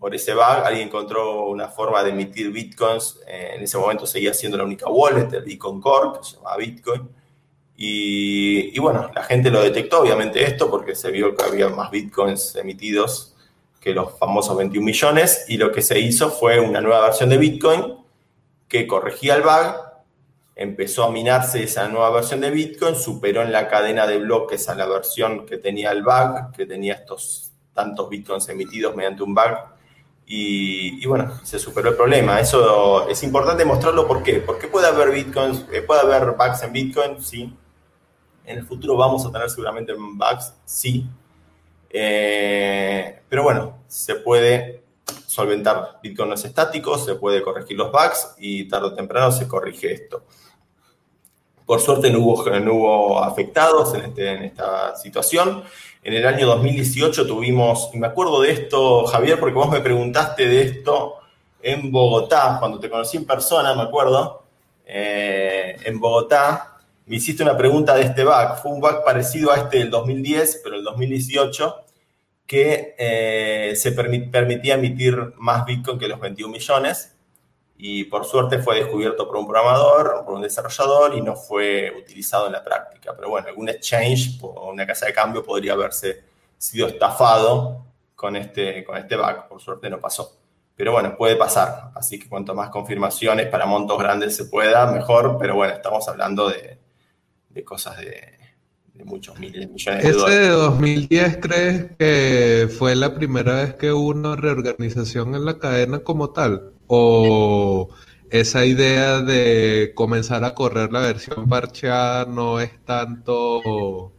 por ese bug. Alguien encontró una forma de emitir bitcoins. Eh, en ese momento seguía siendo la única wallet, el Bitcoin Core, que se llamaba Bitcoin. Y, bueno, la gente lo detectó, obviamente, esto, porque se vio que había más bitcoins emitidos que los famosos 21 millones. Y lo que se hizo fue una nueva versión de Bitcoin que corregía el bug empezó a minarse esa nueva versión de Bitcoin, superó en la cadena de bloques a la versión que tenía el bug, que tenía estos tantos Bitcoins emitidos mediante un bug. Y, bueno, se superó el problema. Eso es importante mostrarlo. ¿Por qué? Porque puede haber Bitcoins, eh, puede haber bugs en Bitcoin, sí. En el futuro vamos a tener seguramente bugs, sí. Eh, pero bueno, se puede solventar. Bitcoin no es estático, se puede corregir los bugs y tarde o temprano se corrige esto. Por suerte no hubo, afectados en, este, en esta situación. En el año 2018 tuvimos, y me acuerdo de esto, Javier, porque vos me preguntaste de esto en Bogotá, cuando te conocí en persona, me acuerdo, eh, en Bogotá, me hiciste una pregunta de este bug. Fue un bug parecido a este del 2010, pero el 2018, que eh, se permitía emitir más Bitcoin que los 21 millones y por suerte fue descubierto por un programador, por un desarrollador y no fue utilizado en la práctica. Pero bueno, algún exchange o una casa de cambio podría haberse sido estafado con este, con este bug. Por suerte no pasó. Pero bueno, puede pasar. Así que cuanto más confirmaciones para montos grandes se pueda, mejor. Pero bueno, estamos hablando de, de cosas de, de muchos miles, millones de dólares. ¿Ese de 2010 crees que fue la primera vez que hubo una reorganización en la cadena como tal? ¿O esa idea de comenzar a correr la versión parcheada no es tanto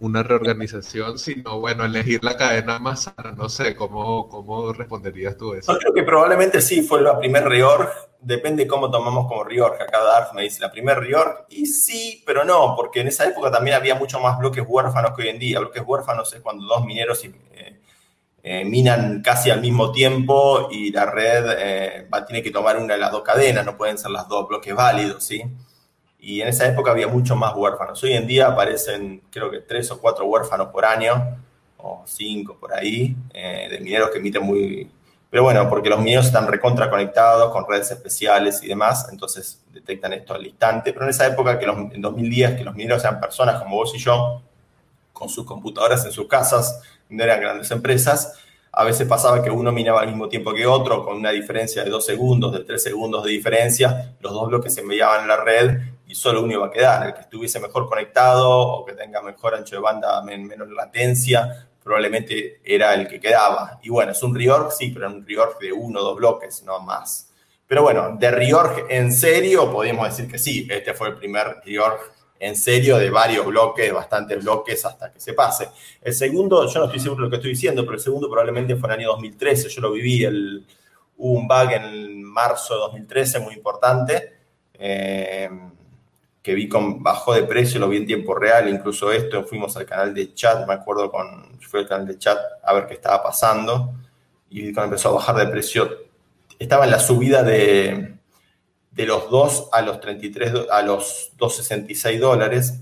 una reorganización, sino bueno, elegir la cadena más? No sé, ¿cómo, cómo responderías tú eso? Yo creo que probablemente sí fue la primer reorg depende cómo tomamos como reorg. Acá Darth me dice la primer reorg, y sí, pero no, porque en esa época también había mucho más bloques huérfanos que hoy en día. Bloques huérfanos es cuando dos mineros eh, eh, minan casi al mismo tiempo y la red eh, tiene que tomar una de las dos cadenas, no pueden ser las dos bloques válidos, ¿sí? Y en esa época había mucho más huérfanos. Hoy en día aparecen, creo que tres o cuatro huérfanos por año, o cinco por ahí, de mineros que emiten muy, pero bueno, porque los mineros están recontra conectados con redes especiales y demás, entonces detectan esto al instante. Pero en esa época, que en 2010, que los mineros eran personas como vos y yo, con sus computadoras en sus casas, no eran grandes empresas, a veces pasaba que uno minaba al mismo tiempo que otro, con una diferencia de dos segundos, de tres segundos de diferencia, los dos bloques se enviaban en la red y solo uno iba a quedar, el que estuviese mejor conectado o que tenga mejor ancho de banda, menos latencia, probablemente era el que quedaba. Y bueno, es un reorg, sí, pero un reorg de uno o dos bloques, no más. Pero bueno, de reorg en serio, podemos decir que sí, este fue el primer reorg en serio de varios bloques, bastantes bloques hasta que se pase. El segundo, yo no estoy seguro de lo que estoy diciendo, pero el segundo probablemente fue en el año 2013, yo lo viví, el, hubo un bug en marzo de 2013 muy importante. Eh, que vi con bajó de precio, lo vi en tiempo real, incluso esto, fuimos al canal de chat, me acuerdo con, fui al canal de chat a ver qué estaba pasando, y cuando empezó a bajar de precio, estaba en la subida de, de los 2 a los 33, a los 2.66 dólares,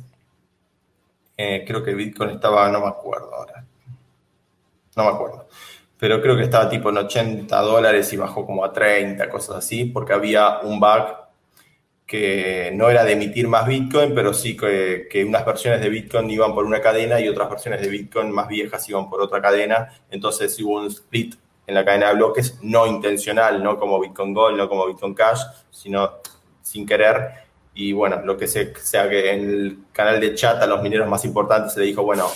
eh, creo que Bitcoin estaba, no me acuerdo ahora, no me acuerdo, pero creo que estaba tipo en 80 dólares y bajó como a 30, cosas así, porque había un bug que no era de emitir más Bitcoin, pero sí que, unas versiones de Bitcoin iban por una cadena y otras versiones de Bitcoin más viejas iban por otra cadena. Entonces hubo un split en la cadena de bloques no intencional, no como Bitcoin Gold, no como Bitcoin Cash, sino sin querer. Y bueno, lo que se, sea que en el canal de chat a los mineros más importantes se le dijo, bueno,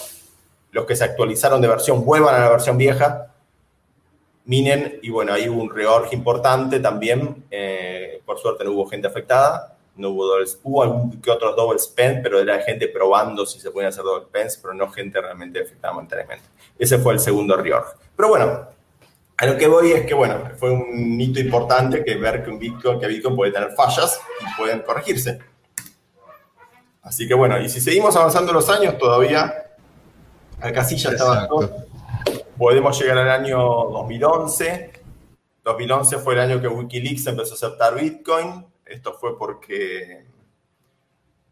los que se actualizaron de versión vuelvan a la versión vieja, minen, y bueno, ahí hubo un reorg importante también. Eh, por suerte no hubo gente afectada, no hubo dobles, hubo algún que otros double spend, pero era gente probando si se podían hacer double spends, pero no gente realmente afectada monetariamente. Ese fue el segundo reorg. Pero bueno, a lo que voy es que, bueno, fue un hito importante que ver que un Bitcoin, que Bitcoin puede tener fallas y pueden corregirse. Así que bueno, y si seguimos avanzando los años, todavía Alcasilla estaba podemos llegar al año 2011. 2011 fue el año que Wikileaks empezó a aceptar Bitcoin. Esto fue porque,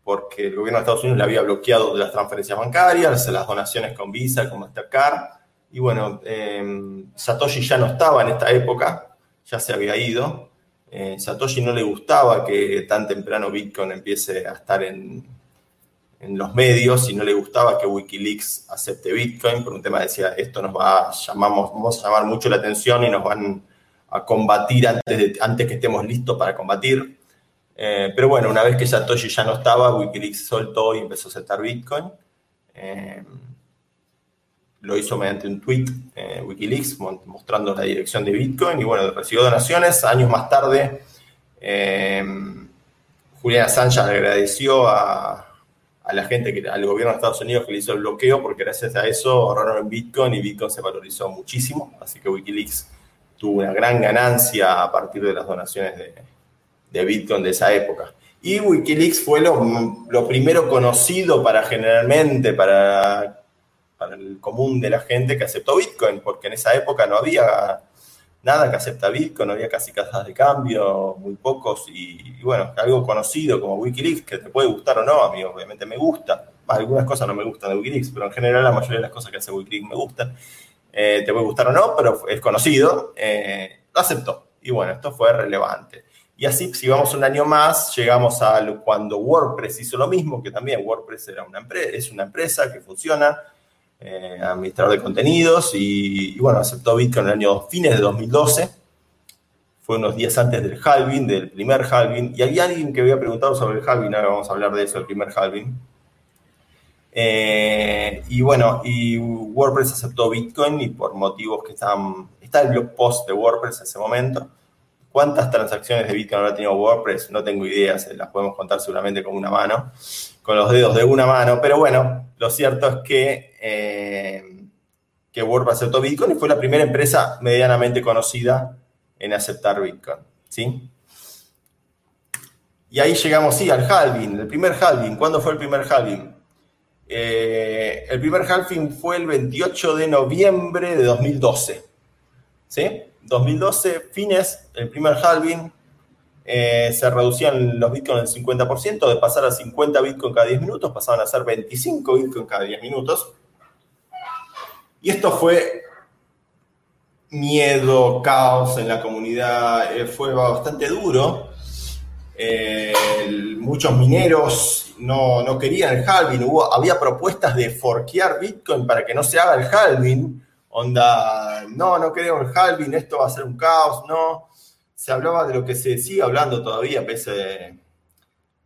porque el gobierno de Estados Unidos le había bloqueado las transferencias bancarias, las donaciones con Visa, con Mastercard. Y bueno, eh, Satoshi ya no estaba en esta época, ya se había ido. Eh, Satoshi no le gustaba que tan temprano Bitcoin empiece a estar en, en los medios y no le gustaba que Wikileaks acepte Bitcoin por un tema decía esto nos va a llamamos, vamos a llamar mucho la atención y nos van a combatir antes, de, antes que estemos listos para combatir. Eh, pero bueno, una vez que Satoshi ya no estaba, Wikileaks soltó y empezó a aceptar Bitcoin. Eh, lo hizo mediante un tweet, eh, Wikileaks, mostrando la dirección de Bitcoin y bueno, recibió donaciones. Años más tarde, eh, Julian Assange agradeció a, a, la gente, que, al gobierno de Estados Unidos que le hizo el bloqueo, porque gracias a eso ahorraron en Bitcoin y Bitcoin se valorizó muchísimo. Así que Wikileaks tuvo una gran ganancia a partir de las donaciones de, de Bitcoin de esa época. Y Wikileaks fue lo, lo primero conocido para generalmente, para para el común de la gente que aceptó Bitcoin, porque en esa época no había nada que acepta Bitcoin, había casi casas de cambio, muy pocos, y, bueno, algo conocido como Wikileaks, que te puede gustar o no, amigo, obviamente me gusta. Algunas cosas no me gustan de Wikileaks, pero en general la mayoría de las cosas que hace Wikileaks me gustan. Eh, te puede gustar o no, pero es conocido, eh, lo aceptó. Y bueno, esto fue relevante. Y así, si vamos un año más, llegamos a cuando WordPress hizo lo mismo, que también WordPress era una es una empresa que funciona, eh, administrador de contenidos y, bueno, aceptó Bitcoin en el año fines de 2012. Fue unos días antes del halving, del primer halving. Y había alguien que había preguntado sobre el halving, ahora vamos a hablar de eso, el primer halving. Eh, y bueno, y WordPress aceptó Bitcoin y por motivos que están... Está el blog post de WordPress en ese momento. ¿Cuántas transacciones de Bitcoin habrá tenido WordPress? No tengo idea, se las podemos contar seguramente con una mano, con los dedos de una mano, pero bueno, lo cierto es que, eh, que WordPress aceptó Bitcoin y fue la primera empresa medianamente conocida en aceptar Bitcoin, ¿sí? Y ahí llegamos, sí, al halving, el primer halving. ¿Cuándo fue el primer halving? Eh, el primer halving fue el 28 de noviembre de 2012, ¿sí? 2012, fines, el primer halving, eh, se reducían los bitcoins en 50%, de pasar a 50 bitcoins cada 10 minutos, pasaban a ser 25 bitcoins cada 10 minutos. Y esto fue miedo, caos en la comunidad, eh, fue bastante duro. Eh, muchos mineros no, no, querían el halving, Hubo, había propuestas de forquear Bitcoin para que no se haga el halving onda, no, no queremos el halving, esto va a ser un caos, no. Se hablaba de lo que se sigue hablando todavía, pese,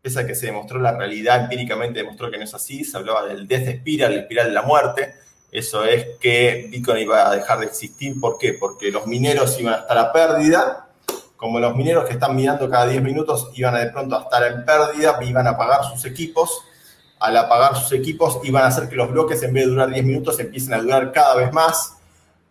pese a que se demostró la realidad, empíricamente demostró que no es así, se hablaba del death el espiral de la muerte. Eso es que Bitcoin iba a dejar de existir. ¿Por qué? Porque los mineros iban a estar a pérdida. Como los mineros que están minando cada 10 minutos iban a de pronto a estar en pérdida, iban a pagar sus equipos al apagar sus equipos iban a hacer que los bloques en vez de durar 10 minutos empiecen a durar cada vez más,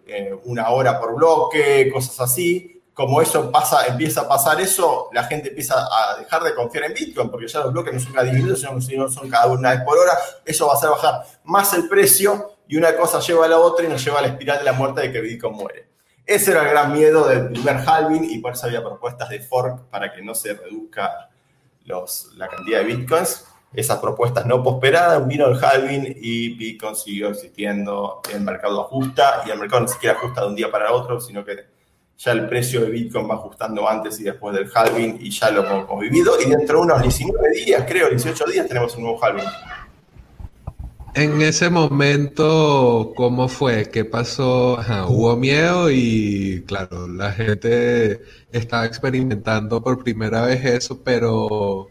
eh, una hora por bloque, cosas así. Como eso pasa, empieza a pasar eso, la gente empieza a dejar de confiar en Bitcoin, porque ya los bloques no son cada 10 minutos, sino son cada una vez por hora. Eso va a hacer bajar más el precio y una cosa lleva a la otra y nos lleva a la espiral de la muerte de que Bitcoin muere. Ese era el gran miedo del primer halving y por eso había propuestas de fork para que no se reduzca los, la cantidad de Bitcoins esas propuestas no prosperaron, vino el halving y Bitcoin siguió existiendo, el mercado ajusta y el mercado ni siquiera ajusta de un día para otro, sino que ya el precio de Bitcoin va ajustando antes y después del halving y ya lo hemos vivido y dentro de unos 19 días, creo, 18 días tenemos un nuevo halving. En ese momento, ¿cómo fue? ¿Qué pasó? Hubo miedo y claro, la gente estaba experimentando por primera vez eso, pero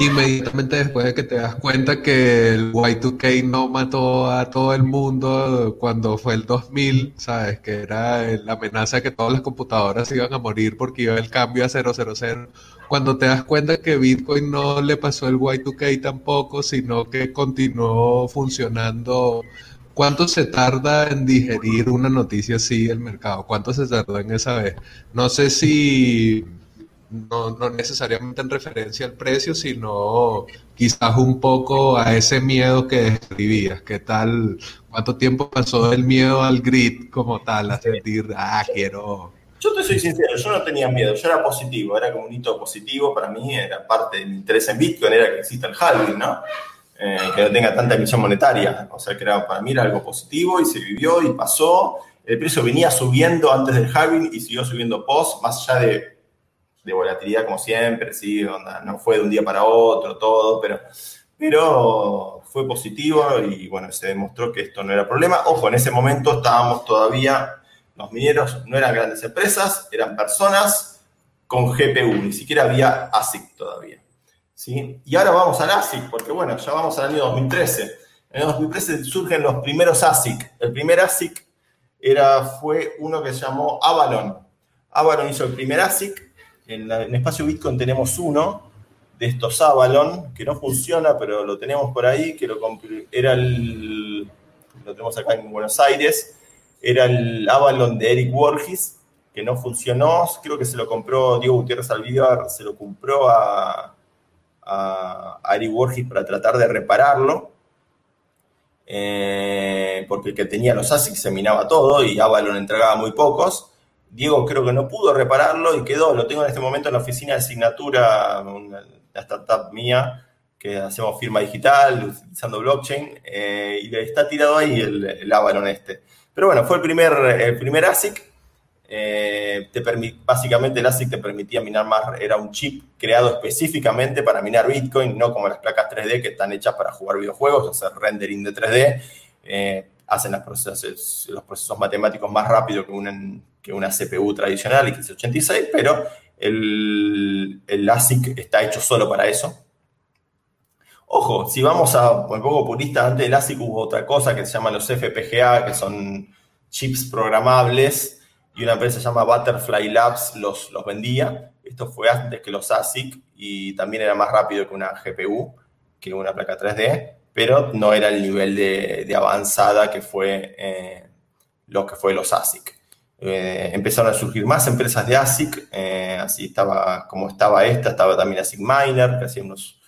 inmediatamente después de que te das cuenta que el Y2K no mató a todo el mundo cuando fue el 2000, ¿sabes? Que era la amenaza que todas las computadoras iban a morir porque iba el cambio a 000. Cuando te das cuenta que Bitcoin no le pasó el Y2K tampoco, sino que continuó funcionando. ¿Cuánto se tarda en digerir una noticia así el mercado? ¿Cuánto se tarda en esa vez? No sé si no, no, necesariamente en referencia al precio, sino quizás un poco a ese miedo que describías. ¿Qué tal? ¿Cuánto tiempo pasó del miedo al grit como tal, a sentir, ah, quiero... Yo te soy sincero, yo no tenía miedo, yo era positivo, era como un hito positivo para mí, era parte de mi interés en Bitcoin, era que exista el halving, ¿no? eh, que no tenga tanta emisión monetaria. O sea, que era, para mí era algo positivo y se vivió y pasó. El precio venía subiendo antes del halving y siguió subiendo post, más allá de, de volatilidad como siempre, sí, no fue de un día para otro todo, pero, pero fue positivo y bueno, se demostró que esto no era problema. Ojo, en ese momento estábamos todavía, los mineros no eran grandes empresas, eran personas con GPU, ni siquiera había ASIC todavía. ¿sí? Y ahora vamos al ASIC, porque bueno, ya vamos al año 2013. En el 2013 surgen los primeros ASIC. El primer ASIC era, fue uno que se llamó Avalon. Avalon hizo el primer ASIC. En, en espacio Bitcoin tenemos uno de estos Avalon, que no funciona, pero lo tenemos por ahí, que lo era el, lo tenemos acá en Buenos Aires, era el Avalon de Eric Worgis, que no funcionó, creo que se lo compró Diego Gutiérrez Alvidar, se lo compró a, a, Eric Worgis para tratar de repararlo, eh, porque el que tenía los ASICs se minaba todo y Avalon entregaba muy pocos. Diego creo que no pudo repararlo y quedó, lo tengo en este momento en la oficina de asignatura, la startup mía, que hacemos firma digital utilizando blockchain, eh, y está tirado ahí el, el, Avalon este. Pero bueno, fue el primer, el primer ASIC. Eh, te básicamente el ASIC te permitía minar más, era un chip creado específicamente para minar Bitcoin, no como las placas 3D que están hechas para jugar videojuegos, hacer rendering de 3D. Eh, hacen procesos, los procesos matemáticos más rápido que una, que CPU tradicional, x86, pero el, ASIC está hecho solo para eso. Ojo, si vamos a un poco purista, antes del ASIC hubo otra cosa que se llama los FPGA, que son chips programables, y una empresa se llama Butterfly Labs los, los vendía. Esto fue antes que los ASIC y también era más rápido que una GPU, que una placa 3D, pero no era el nivel de, avanzada que fue eh, lo que fue los ASIC. Eh, empezaron a surgir más empresas de ASIC, eh, así estaba como estaba esta, estaba también ASIC Miner, que hacía unos,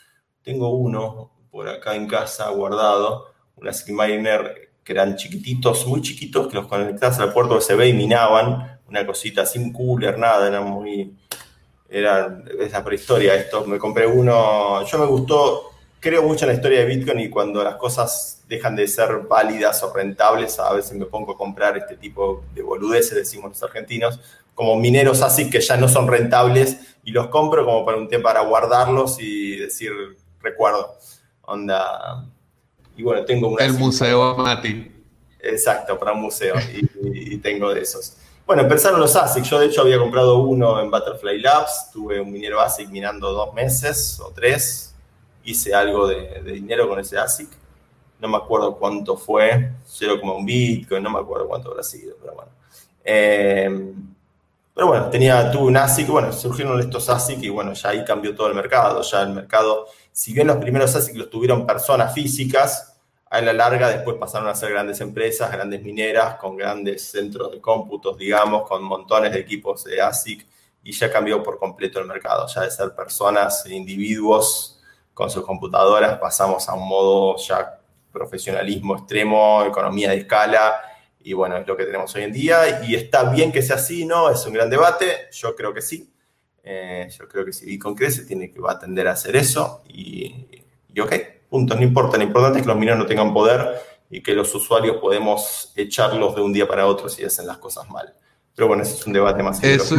tengo uno por acá en casa guardado, un ASIC Miner que eran chiquititos, muy chiquitos, que los conectabas al puerto USB y minaban, una cosita sin cooler, nada, era muy, era, es la prehistoria esto, me compré uno, yo me gustó, creo mucho en la historia de Bitcoin y cuando las cosas dejan de ser válidas o rentables, a veces me pongo a comprar este tipo de boludeces, decimos los argentinos, como mineros así que ya no son rentables y los compro como para un tiempo para guardarlos y decir recuerdo. Onda. Y bueno, tengo un... El museo Mati. Exacto, para un museo y, y, tengo de esos. Bueno, empezaron los ASIC. Yo de hecho había comprado uno en Butterfly Labs. Tuve un minero ASIC minando dos meses o tres hice algo de, dinero con ese ASIC. No me acuerdo cuánto fue, cero como un Bitcoin, no me acuerdo cuánto habrá sido, pero bueno. Eh, pero bueno, tenía, tuve un ASIC, bueno, surgieron estos ASIC y bueno, ya ahí cambió todo el mercado. Ya el mercado, si bien los primeros ASIC los tuvieron personas físicas, a la larga después pasaron a ser grandes empresas, grandes mineras, con grandes centros de cómputos, digamos, con montones de equipos de ASIC y ya cambió por completo el mercado. Ya de ser personas, individuos con sus computadoras, pasamos a un modo ya profesionalismo extremo, economía de escala, y bueno, es lo que tenemos hoy en día. Y está bien que sea así, ¿no? Es un gran debate, yo creo que sí. Eh, yo creo que si Bitcoin crece, tiene que va a hacer eso. Y, y ok, punto, no importa. Lo importante es que los mineros no tengan poder y que los usuarios podemos echarlos de un día para otro si hacen las cosas mal. Pero bueno, ese es un debate más. Eso,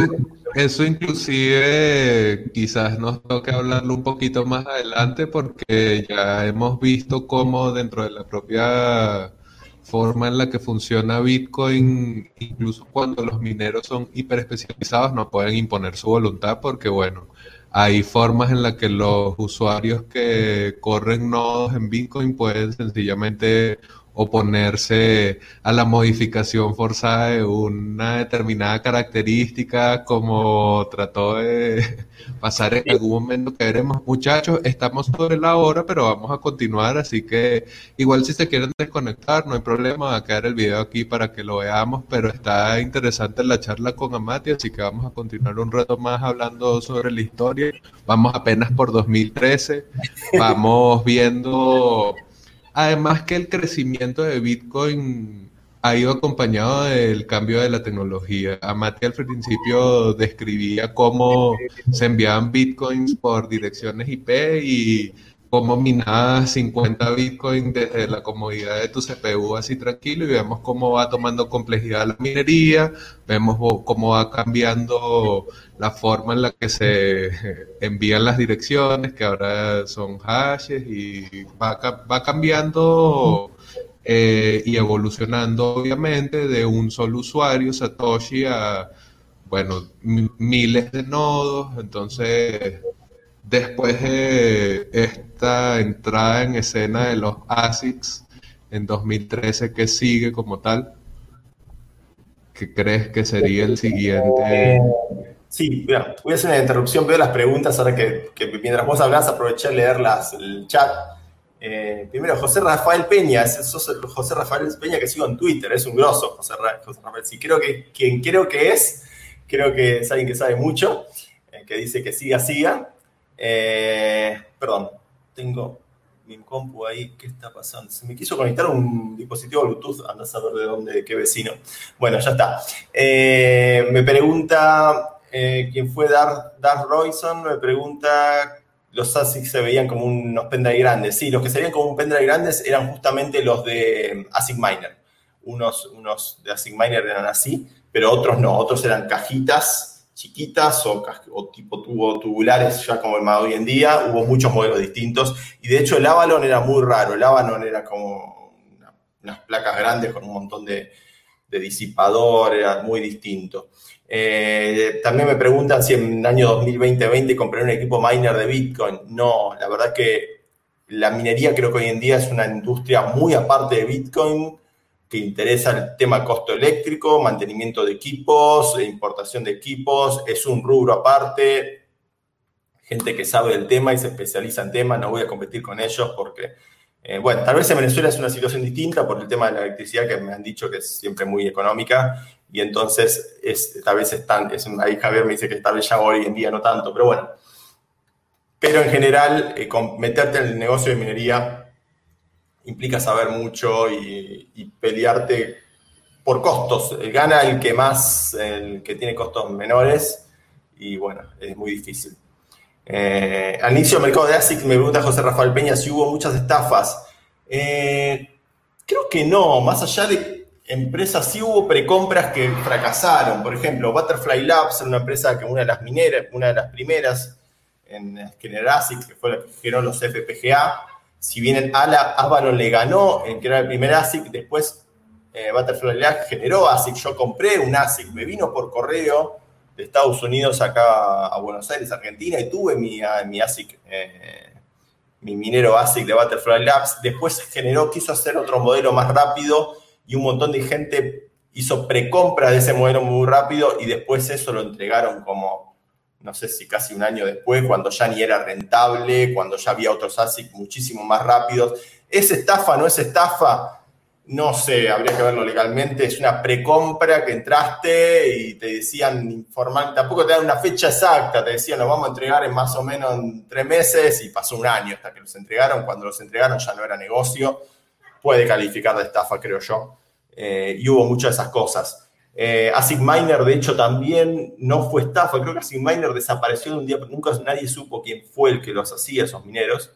eso inclusive quizás nos toque hablarlo un poquito más adelante porque ya hemos visto cómo dentro de la propia forma en la que funciona Bitcoin, incluso cuando los mineros son hiper especializados, no pueden imponer su voluntad porque, bueno, hay formas en las que los usuarios que corren nodos en Bitcoin pueden sencillamente oponerse a la modificación forzada de una determinada característica, como trató de pasar en algún momento que veremos, muchachos, estamos sobre la hora, pero vamos a continuar, así que igual si se quieren desconectar, no hay problema, va a quedar el video aquí para que lo veamos, pero está interesante la charla con Amati, así que vamos a continuar un rato más hablando sobre la historia. Vamos apenas por 2013, vamos viendo Además que el crecimiento de Bitcoin ha ido acompañado del cambio de la tecnología. Amati al principio describía cómo se enviaban bitcoins por direcciones IP y cómo minas 50 Bitcoin desde la comodidad de tu CPU así tranquilo y vemos cómo va tomando complejidad la minería, vemos cómo va cambiando la forma en la que se envían las direcciones, que ahora son hashes y va, va cambiando eh, y evolucionando obviamente de un solo usuario, Satoshi, a, bueno, miles de nodos, entonces después de esta entrada en escena de los ASICs en 2013, ¿qué sigue como tal? ¿Qué crees que sería el siguiente? Sí, mira, voy a hacer una interrupción, veo las preguntas ahora que, mientras vos hablas aproveché a leer el chat. Eh, primero, José Rafael Peña, José Rafael Peña que sigo en Twitter, es un grosso José, Rafael. Sí, creo que quien creo que es, creo que es alguien que sabe mucho, eh, que dice que siga, siga. Eh, perdón, tengo mi compu ahí, ¿qué está pasando? Se me quiso conectar un dispositivo Bluetooth, anda a saber de dónde, de qué vecino. Bueno, ya está. me pregunta, ¿quién fue Dar, Royson? Me pregunta los ASIC se veían como unos pendrive grandes. Sí, los que se veían como un pendrive grandes eran justamente los de ASIC Miner. Unos, unos de ASIC Miner eran así, pero otros no. Otros eran cajitas chiquitas o, tipo tubo tubulares, ya como el más hoy en día. Hubo muchos modelos distintos. Y de hecho el Avalon era muy raro. El Avalon era como unas placas grandes con un montón de, de disipador, era muy distinto. Eh, también me preguntan si en el año 2020 compré un equipo miner de Bitcoin. No, la verdad que la minería creo que hoy en día es una industria muy aparte de Bitcoin que interesa el tema costo eléctrico, mantenimiento de equipos, importación de equipos, es un rubro aparte, gente que sabe del tema y se especializa en temas, no voy a competir con ellos porque, eh, bueno, tal vez en Venezuela es una situación distinta por el tema de la electricidad que me han dicho que es siempre muy económica y entonces es, tal vez están, es, ahí Javier me dice que tal vez ya hoy en día no tanto, pero bueno. Pero en general, eh, meterte en el negocio de minería implica saber mucho y, pelearte por costos. Gana el que más, el que tiene costos menores y bueno, es muy difícil. Eh, al inicio del mercado de ASIC me pregunta José Rafael Peña si hubo muchas estafas. Eh, creo que no, más allá de empresas, sí hubo precompras que fracasaron. Por ejemplo, Butterfly Labs, una empresa que una de las mineras, una de las primeras en generar ASIC, que fue la que generó los FPGA. Si bien el Ala le ganó en crear el primer ASIC, después eh, Butterfly Labs generó ASIC. Yo compré un ASIC, me vino por correo de Estados Unidos acá a Buenos Aires, Argentina, y tuve mi, mi ASIC, eh, mi minero ASIC de Butterfly Labs. Después generó, quiso hacer otro modelo más rápido y un montón de gente hizo precompra de ese modelo muy rápido y después eso lo entregaron como, no sé si casi un año después, cuando ya ni era rentable, cuando ya había otros ASIC muchísimo más rápidos. ¿Es estafa, no es estafa? No sé, habría que verlo legalmente. Es una precompra que entraste y te decían informal, tampoco te dan una fecha exacta, te decían lo vamos a entregar en más o menos en tres meses y pasó un año hasta que los entregaron. Cuando los entregaron ya no era negocio puede calificar de estafa, creo yo. Eh, y hubo muchas de esas cosas. Eh, ASIC Miner, de hecho, también no fue estafa. Creo que ASIC Miner desapareció de un día, nunca nadie supo quién fue el que los hacía, esos mineros.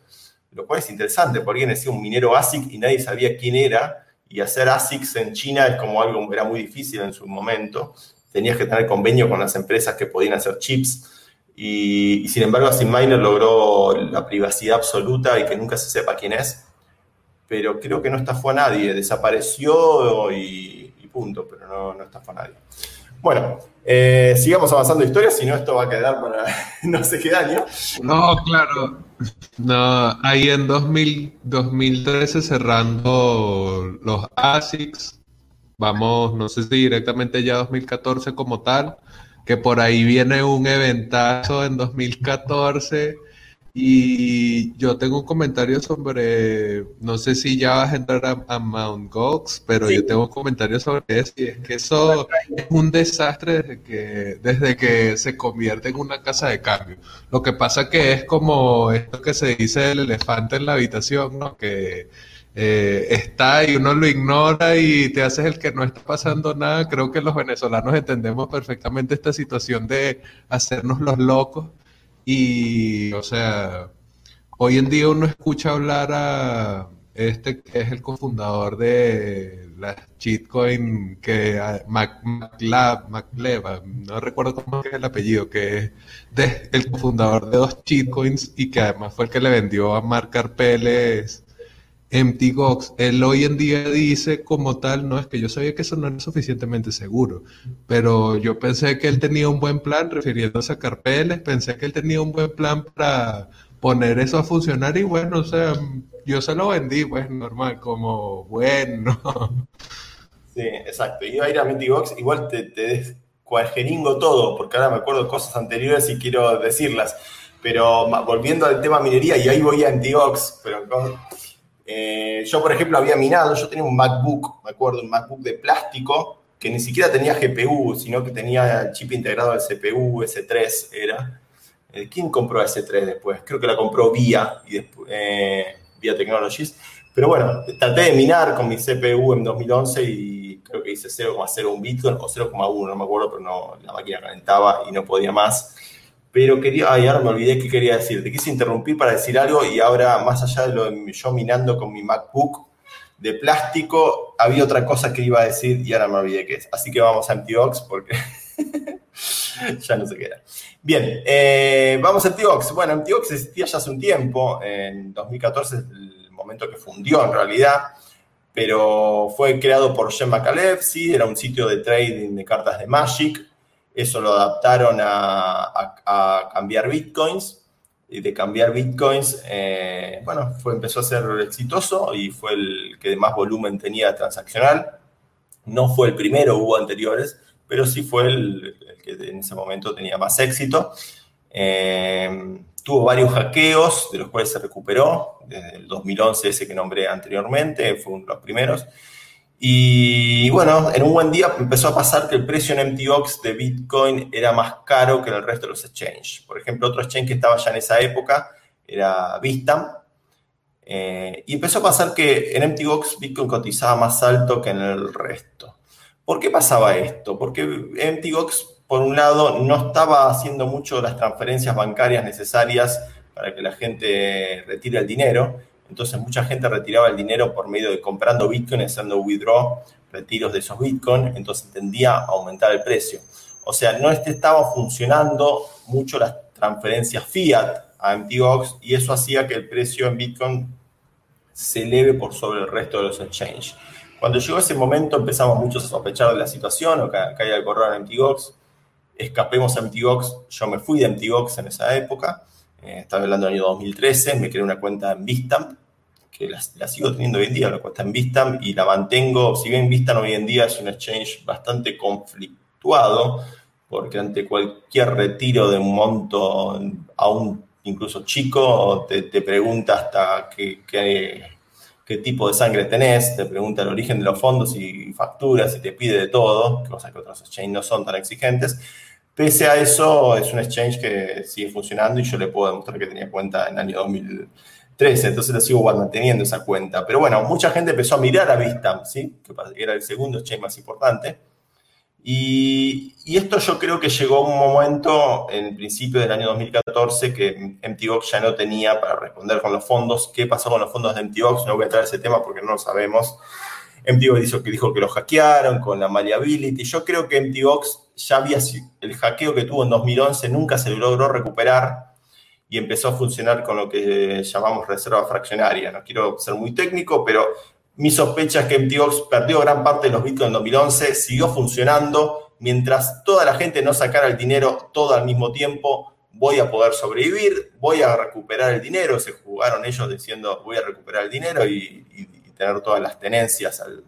Lo cual es interesante, porque alguien decía un minero ASIC y nadie sabía quién era. Y hacer ASICs en China es como algo, era muy difícil en su momento. Tenías que tener convenio con las empresas que podían hacer chips. Y, y sin embargo, ASIC Miner logró la privacidad absoluta y que nunca se sepa quién es pero creo que no estafó a nadie, desapareció y, punto, pero no, no estafó a nadie. Bueno, eh, sigamos avanzando historias, si no esto va a quedar para no sé qué año. No, claro. No, ahí en 2000, 2013 cerrando los ASICs, vamos, no sé si directamente ya 2014 como tal, que por ahí viene un eventazo en 2014 y yo tengo un comentario sobre, no sé si ya vas a entrar a, Mount Gox, pero yo tengo un comentario sobre eso, y es que eso es un desastre desde que, desde que se convierte en una casa de cambio. Lo que pasa que es como esto que se dice el elefante en la habitación, ¿no? Que eh, está y uno lo ignora y te haces el que no está pasando nada. Creo que los venezolanos entendemos perfectamente esta situación de hacernos los locos y, o sea, hoy en día uno escucha hablar a este que es el cofundador de la shitcoin que Mac, no recuerdo cómo es el apellido, que es el cofundador de dos shitcoins y que además fue el que le vendió a Mark Carpeles MTGOX. Él hoy en día dice como tal, no es que yo sabía que eso no era suficientemente seguro, pero yo pensé que él tenía un buen plan, refiriéndose a Carpeles, pensé que él tenía un buen plan para poner eso a funcionar y bueno, o sea, yo se lo vendí, pues normal, como bueno. Sí, exacto. Iba a ir a Mentibox, igual te, te descuajeringo todo, porque ahora me acuerdo cosas anteriores y quiero decirlas. Pero volviendo al tema minería, y ahí voy a Antiox, pero eh, yo, por ejemplo, había minado, yo tenía un MacBook, me acuerdo, un MacBook de plástico, que ni siquiera tenía GPU, sino que tenía chip integrado al CPU, S3 era. Eh, ¿Quién compró S3 después? Creo que la compró Via, y después, eh, Via Technologies. Pero bueno, traté de minar con mi CPU en 2011 y creo que hice 0,01 Bitcoin o 0,1, no me acuerdo, pero no, la máquina calentaba y no podía más. Pero quería, ay, ahora me olvidé qué quería decir. Te quise interrumpir para decir algo y ahora, más allá de lo de yo minando con mi MacBook de plástico, había otra cosa que iba a decir y ahora me olvidé qué es. Así que vamos a Antiox porque ya no se queda. Bien, eh, vamos a Antiox. Bueno, Antiox existía ya hace un tiempo. En 2014 el momento que fundió en realidad pero fue creado por Jen McAlevsy, era un sitio de trading de cartas de Magic, eso lo adaptaron a, cambiar bitcoins. Y de cambiar bitcoins, eh, bueno, fue, empezó a ser exitoso y fue el que más volumen tenía transaccional. No fue el primero, hubo anteriores, pero sí fue el, que en ese momento tenía más éxito. Eh, tuvo varios hackeos, de los cuales se recuperó, desde el 2011, ese que nombré anteriormente, fue uno de los primeros. Y bueno, en un buen día empezó a pasar que el precio en MTOX de Bitcoin era más caro que en el resto de los exchanges. Por ejemplo, otro exchange que estaba ya en esa época era Vistam. Eh, y empezó a pasar que en MTGOX Bitcoin cotizaba más alto que en el resto. ¿Por qué pasaba esto? Porque MTGOX, por un lado, no estaba haciendo mucho las transferencias bancarias necesarias para que la gente retire el dinero. Entonces mucha gente retiraba el dinero por medio de comprando Bitcoin, haciendo withdraw, retiros de esos Bitcoin, entonces tendía a aumentar el precio. O sea, no estaba funcionando mucho las transferencias fiat a MTGOX y eso hacía que el precio en Bitcoin se eleve por sobre el resto de los exchanges. Cuando llegó ese momento empezamos muchos a sospechar de la situación o que caía el correo en MTGOX, escapemos a MTGOX, yo me fui de MTGOX en esa época, eh, estaba hablando del año 2013, me creé una cuenta en Vistam, que la, sigo teniendo hoy en día, la cuenta en Vistam, y la mantengo, si bien Vistam hoy en día es un exchange bastante conflictuado, porque ante cualquier retiro de un monto, aún incluso chico, te, te pregunta hasta qué, qué, tipo de sangre tenés, te pregunta el origen de los fondos y facturas y te pide de todo, cosas que otros exchanges no son tan exigentes. Pese a eso, es un exchange que sigue funcionando y yo le puedo demostrar que tenía cuenta en el año 2013, entonces le sigo manteniendo esa cuenta. Pero bueno, mucha gente empezó a mirar a Vistam, ¿sí? que era el segundo exchange más importante. Y, esto yo creo que llegó un momento en principio del año 2014 que MTGOX ya no tenía para responder con los fondos. ¿Qué pasó con los fondos de MTGOX? No voy a traer ese tema porque no lo sabemos. MTGOX dijo que, dijo que lo hackearon con la malleability. Yo creo que MTGOX ya había el hackeo que tuvo en 2011, nunca se logró recuperar y empezó a funcionar con lo que llamamos reserva fraccionaria. No quiero ser muy técnico, pero mi sospecha es que MTGOX perdió gran parte de los bitcoins en 2011, siguió funcionando, mientras toda la gente no sacara el dinero todo al mismo tiempo, voy a poder sobrevivir, voy a recuperar el dinero, se jugaron ellos diciendo voy a recuperar el dinero y tener todas las tenencias al,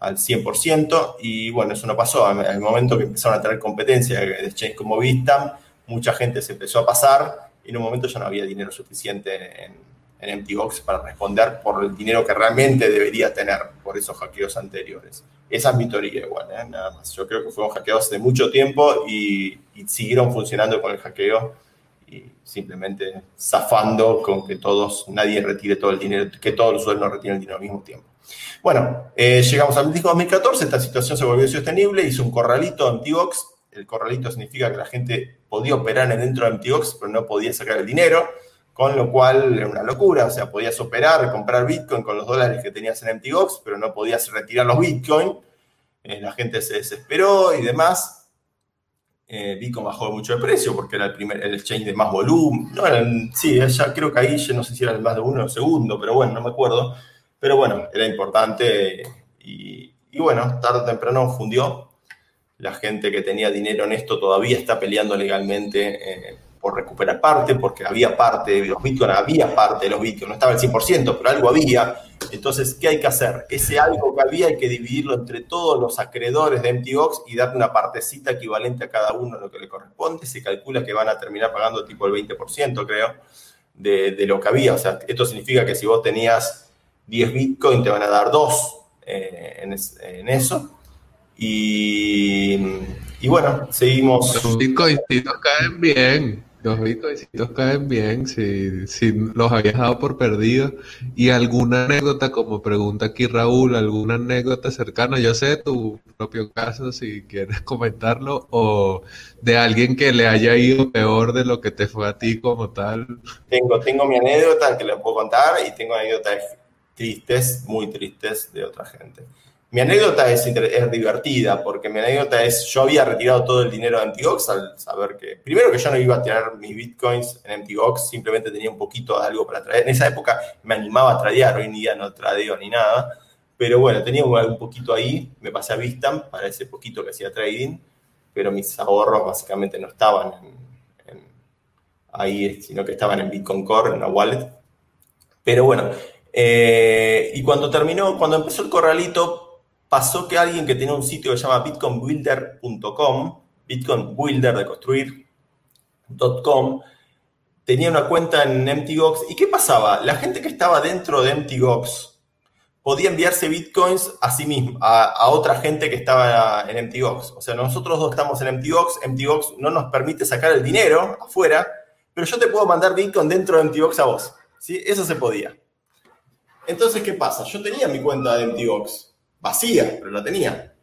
al 100%, y bueno, eso no pasó. Al momento que empezaron a tener competencia de exchange como Vistam, mucha gente se empezó a pasar y en un momento ya no había dinero suficiente en, en para responder por el dinero que realmente debería tener por esos hackeos anteriores. Esa es mi teoría igual, ¿eh? nada más. Yo creo que fueron hackeados de mucho tiempo y, y siguieron funcionando con el hackeo y simplemente zafando con que todos, nadie retire todo el dinero, que todos los usuarios no retiren el dinero al mismo tiempo. Bueno, eh, llegamos al 2014, esta situación se volvió sostenible, hizo un corralito MTGOX. El corralito significa que la gente podía operar dentro de MTGOX, pero no podía sacar el dinero. con lo cual era una locura, o sea, podías operar, comprar Bitcoin con los dólares que tenías en MTGOX, pero no podías retirar los Bitcoin. Eh, la gente se desesperó y demás. Eh, Bitcoin bajó mucho de precio porque era el primer el exchange de más volumen. No, sí, ya creo que ahí yo no sé si era el más de uno o segundo, pero bueno, no me acuerdo. Pero bueno, era importante y, bueno, tarde o temprano fundió. La gente que tenía dinero en esto todavía está peleando legalmente eh, por recuperar parte, porque había parte de los bitcoins, había parte de los bitcoins, no estaba el 100%, pero algo había. Entonces, ¿qué hay que hacer? Ese algo que había hay que dividirlo entre todos los acreedores de MTGOX y darle una partecita equivalente a cada uno lo que le corresponde. Se calcula que van a terminar pagando tipo el 20%, creo, de, de lo que había. O sea, esto significa que si vos tenías 10 Bitcoin te van a dar 2 eh, en, eso. Y, y, bueno, seguimos. Los bitcoincitos caen bien. Los bitcoincitos caen bien si, si los habías dado por perdidos. Y alguna anécdota, como pregunta aquí Raúl, alguna anécdota cercana, yo sé tu propio caso, si quieres comentarlo, o de alguien que le haya ido peor de lo que te fue a ti como tal. Tengo, tengo mi anécdota que le puedo contar y tengo anécdotas tristes, muy tristes de otra gente. Mi anécdota es, divertida porque mi anécdota es, yo había retirado todo el dinero de MTGOX al saber que, primero que yo no iba a tirar mis bitcoins en MTGOX, simplemente tenía un poquito de algo para traer. En esa época me animaba a tradear, hoy en día no tradeo ni nada, pero bueno, tenía un poquito ahí, me pasé a Vistam para ese poquito que hacía trading, pero mis ahorros básicamente no estaban ahí, sino que estaban en Bitcoin Core, en una wallet. Pero bueno, eh, y cuando terminó, cuando empezó el corralito, pasó que alguien que tenía un sitio que se llama bitcoinbuilder.com, Bitcoin Builder de construir.com, tenía una cuenta en MTGOX. ¿Y qué pasaba? La gente que estaba dentro de MTGOX podía enviarse bitcoins a sí mismo, a, otra gente que estaba en MTGOX. O sea, nosotros dos estamos en MTGOX, MTGOX no nos permite sacar el dinero afuera, pero yo te puedo mandar bitcoin dentro de MTGOX a vos. ¿sí? Eso se podía. Entonces, ¿qué pasa? Yo tenía mi cuenta de MTGOX, vacía, pero la tenía.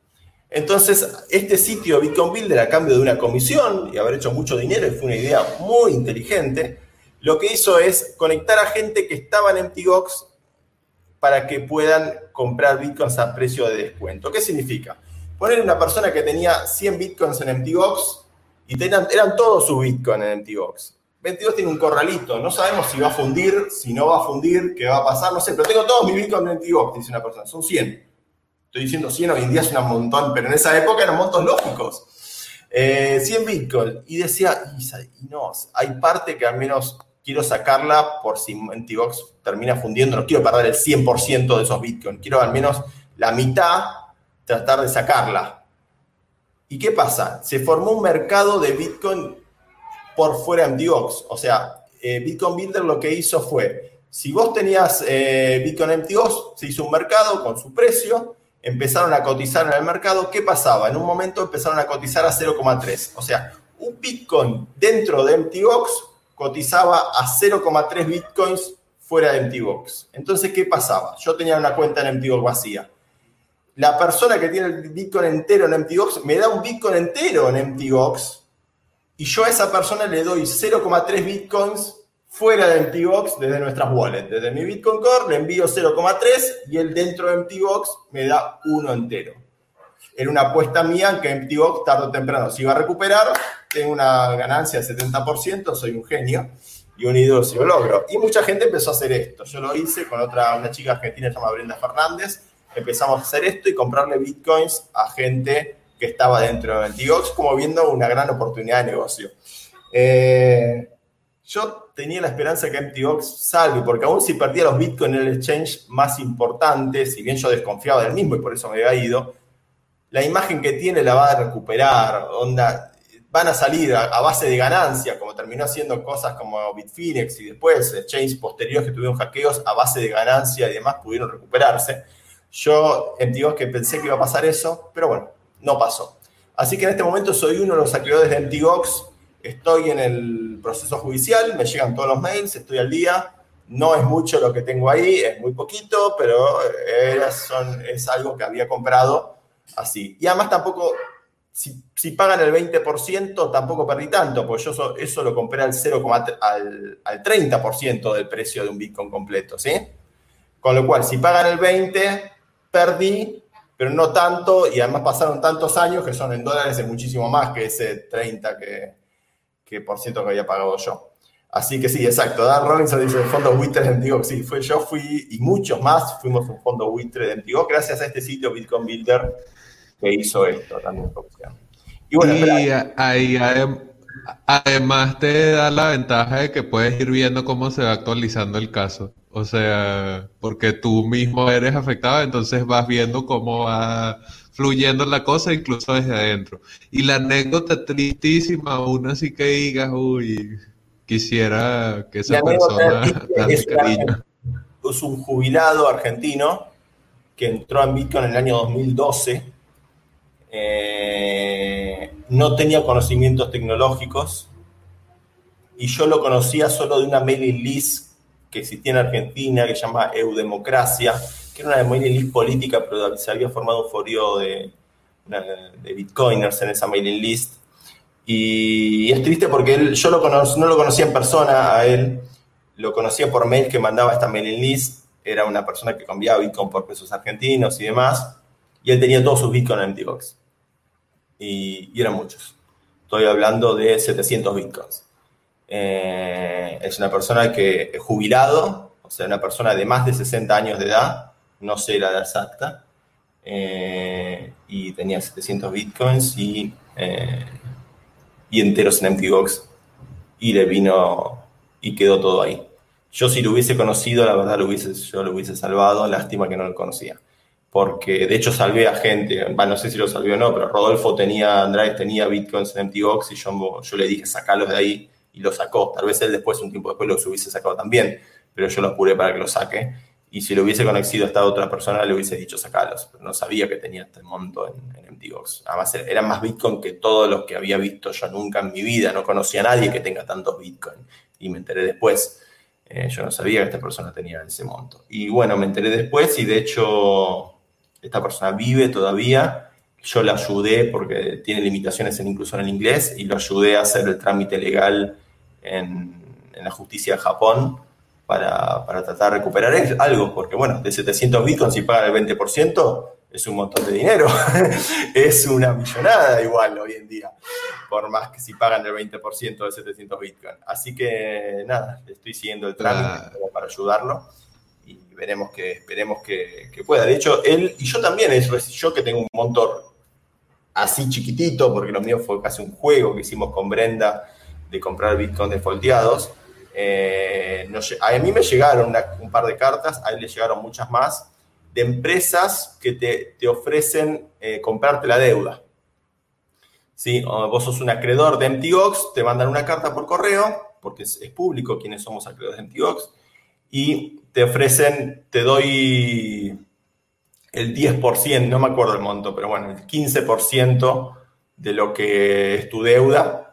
Entonces, este sitio Bitcoin Builder, a cambio de una comisión y haber hecho mucho dinero, y fue una idea muy inteligente, lo que hizo es conectar a gente que estaba en MTGOX para que puedan comprar bitcoins a precio de descuento. ¿Qué significa? Poner una persona que tenía 100 bitcoins en MTGOX y eran todos sus bitcoins en MTGOX. 22 tiene un corralito, no sabemos si va a fundir, si no va a fundir, qué va a pasar, no sé, pero tengo todos mis bitcoins en MTGOX, dice una persona, son 100. Estoy diciendo 100, hoy en día es un montón, pero en esa época eran montos lógicos. 100 eh, bitcoins. Y decía, y, no, hay parte que al menos quiero sacarla por si MTGOX termina fundiendo, no quiero perder el 100% de esos bitcoins, quiero al menos la mitad tratar de sacarla. ¿Y qué pasa? Se formó un mercado de bitcoin por fuera de MTGOX. O sea, eh, Bitcoin Builder lo que hizo fue, si vos tenías eh, Bitcoin MTGOX, se hizo un mercado con su precio, empezaron a cotizar en el mercado. ¿Qué pasaba? En un momento empezaron a cotizar a 0,3. O sea, un Bitcoin dentro de MTGOX cotizaba a 0,3 Bitcoins fuera de MTGOX. Entonces, ¿qué pasaba? Yo tenía una cuenta en MTGOX vacía. La persona que tiene el Bitcoin entero en MTGOX me da un Bitcoin entero en MTGOX y yo a esa persona le doy 0,3 bitcoins fuera de MTGOX desde nuestras wallets. Desde mi Bitcoin Core le envío 0,3 y él dentro de MTGOX me da uno entero. Era una apuesta mía que MTGOX tarde o temprano se iba a recuperar. Tengo una ganancia del 70%, soy un genio y un ídolo si lo logro. Y mucha gente empezó a hacer esto. Yo lo hice con otra, una chica argentina llamada Brenda Fernández. Empezamos a hacer esto y comprarle bitcoins a gente que estaba dentro de MTGOX, como viendo una gran oportunidad de negocio. Eh, yo tenía la esperanza que MTGOX salve, porque aún si perdía los Bitcoin en el exchange más importante, si bien yo desconfiaba del mismo y por eso me había ido, la imagen que tiene la va a recuperar, onda, van a salir a, base de ganancia, como terminó haciendo cosas como Bitfinex y después exchanges posteriores que tuvieron hackeos a base de ganancia y demás pudieron recuperarse. Yo MTGOX que pensé que iba a pasar eso, pero bueno, no pasó. Así que en este momento soy uno de los acreedores de MTGOX, estoy en el proceso judicial, me llegan todos los mails, estoy al día. No es mucho lo que tengo ahí, es muy poquito, pero es algo que había comprado así. Y además tampoco si, pagan el 20%, tampoco perdí tanto, porque yo eso, lo compré al 0, al, al 30% del precio de un Bitcoin completo, ¿sí? Con lo cual, si pagan el 20%, perdí, pero no tanto, y además pasaron tantos años que son en dólares es muchísimo más que ese 30% que, que por ciento que había pagado yo. Así que sí, exacto. Dan Robinson dice el fondo buitre de Antigua. Sí, fue, yo fui y muchos más fuimos un fondo buitre de Antigua gracias a este sitio Bitcoin Builder que hizo esto también. Y bueno, ahí, además te da la ventaja de que puedes ir viendo cómo se va actualizando el caso. O sea, porque tú mismo eres afectado, entonces vas viendo cómo va fluyendo la cosa incluso desde adentro. Y la anécdota tristísima, aún así que digas, uy, quisiera que esa persona es, cariño. es un jubilado argentino que entró en Bitcoin en el año 2012 eh, no tenía conocimientos tecnológicos y yo lo conocía solo de una mailing list que existía en Argentina que se llama Eudemocracia, que era una mailing list política, pero se había formado un forio de, de bitcoiners en esa mailing list. Y es triste porque él, yo lo no lo conocía en persona a él, lo conocía por mail que mandaba esta mailing list, era una persona que cambiaba Bitcoin por pesos argentinos y demás y él tenía todos sus bitcoins en MTGOX. Y, y eran muchos. Estoy hablando de 700 bitcoins. Eh, es una persona que es jubilado, o sea, una persona de más de 60 años de edad, no sé la edad exacta, eh, y tenía 700 bitcoins y, eh, y enteros en MTGOX. Y le vino y quedó todo ahí. Yo si lo hubiese conocido, la verdad lo hubiese, yo lo hubiese salvado, lástima que no lo conocía porque de hecho salvé a gente, no sé si lo salvé o no, pero Rodolfo tenía, Andrade tenía bitcoins en MTGOX y yo, yo le dije sacarlos de ahí y lo sacó. Tal vez él después, un tiempo después, los hubiese sacado también, pero yo lo apuré para que lo saque. Y si lo hubiese conocido a esta otra persona, le hubiese dicho sacarlos, pero no sabía que tenía este monto en, en MTGOX. Además, eran más bitcoin que todos los que había visto yo nunca en mi vida. No conocía a nadie que tenga tantos bitcoin. Y me enteré después. Eh, yo no sabía que esta persona tenía ese monto. Y bueno, me enteré después y de hecho esta persona vive todavía. Yo la ayudé porque tiene limitaciones en, incluso en el inglés y lo ayudé a hacer el trámite legal en, la justicia de Japón para, tratar de recuperar algo, porque bueno, de 700 bitcoins si pagan el 20% es un montón de dinero, es una millonada igual hoy en día, por más que si pagan el 20% de 700 bitcoins. Así que nada, estoy siguiendo el trámite para ayudarlo veremos que, esperemos que, pueda. De hecho, él y yo también, es yo que tengo un motor así chiquitito, porque lo mío fue casi un juego que hicimos con Brenda de comprar Bitcoin defolteados. Eh, a mí me llegaron un par de cartas, a él le llegaron muchas más, de empresas que te, ofrecen eh, comprarte la deuda. ¿Sí? vos sos un acreedor de MTGOX, te mandan una carta por correo, porque es, público quienes somos acreedores de MTGOX, y te ofrecen, te doy el 10%, no me acuerdo el monto, pero bueno, el 15% de lo que es tu deuda,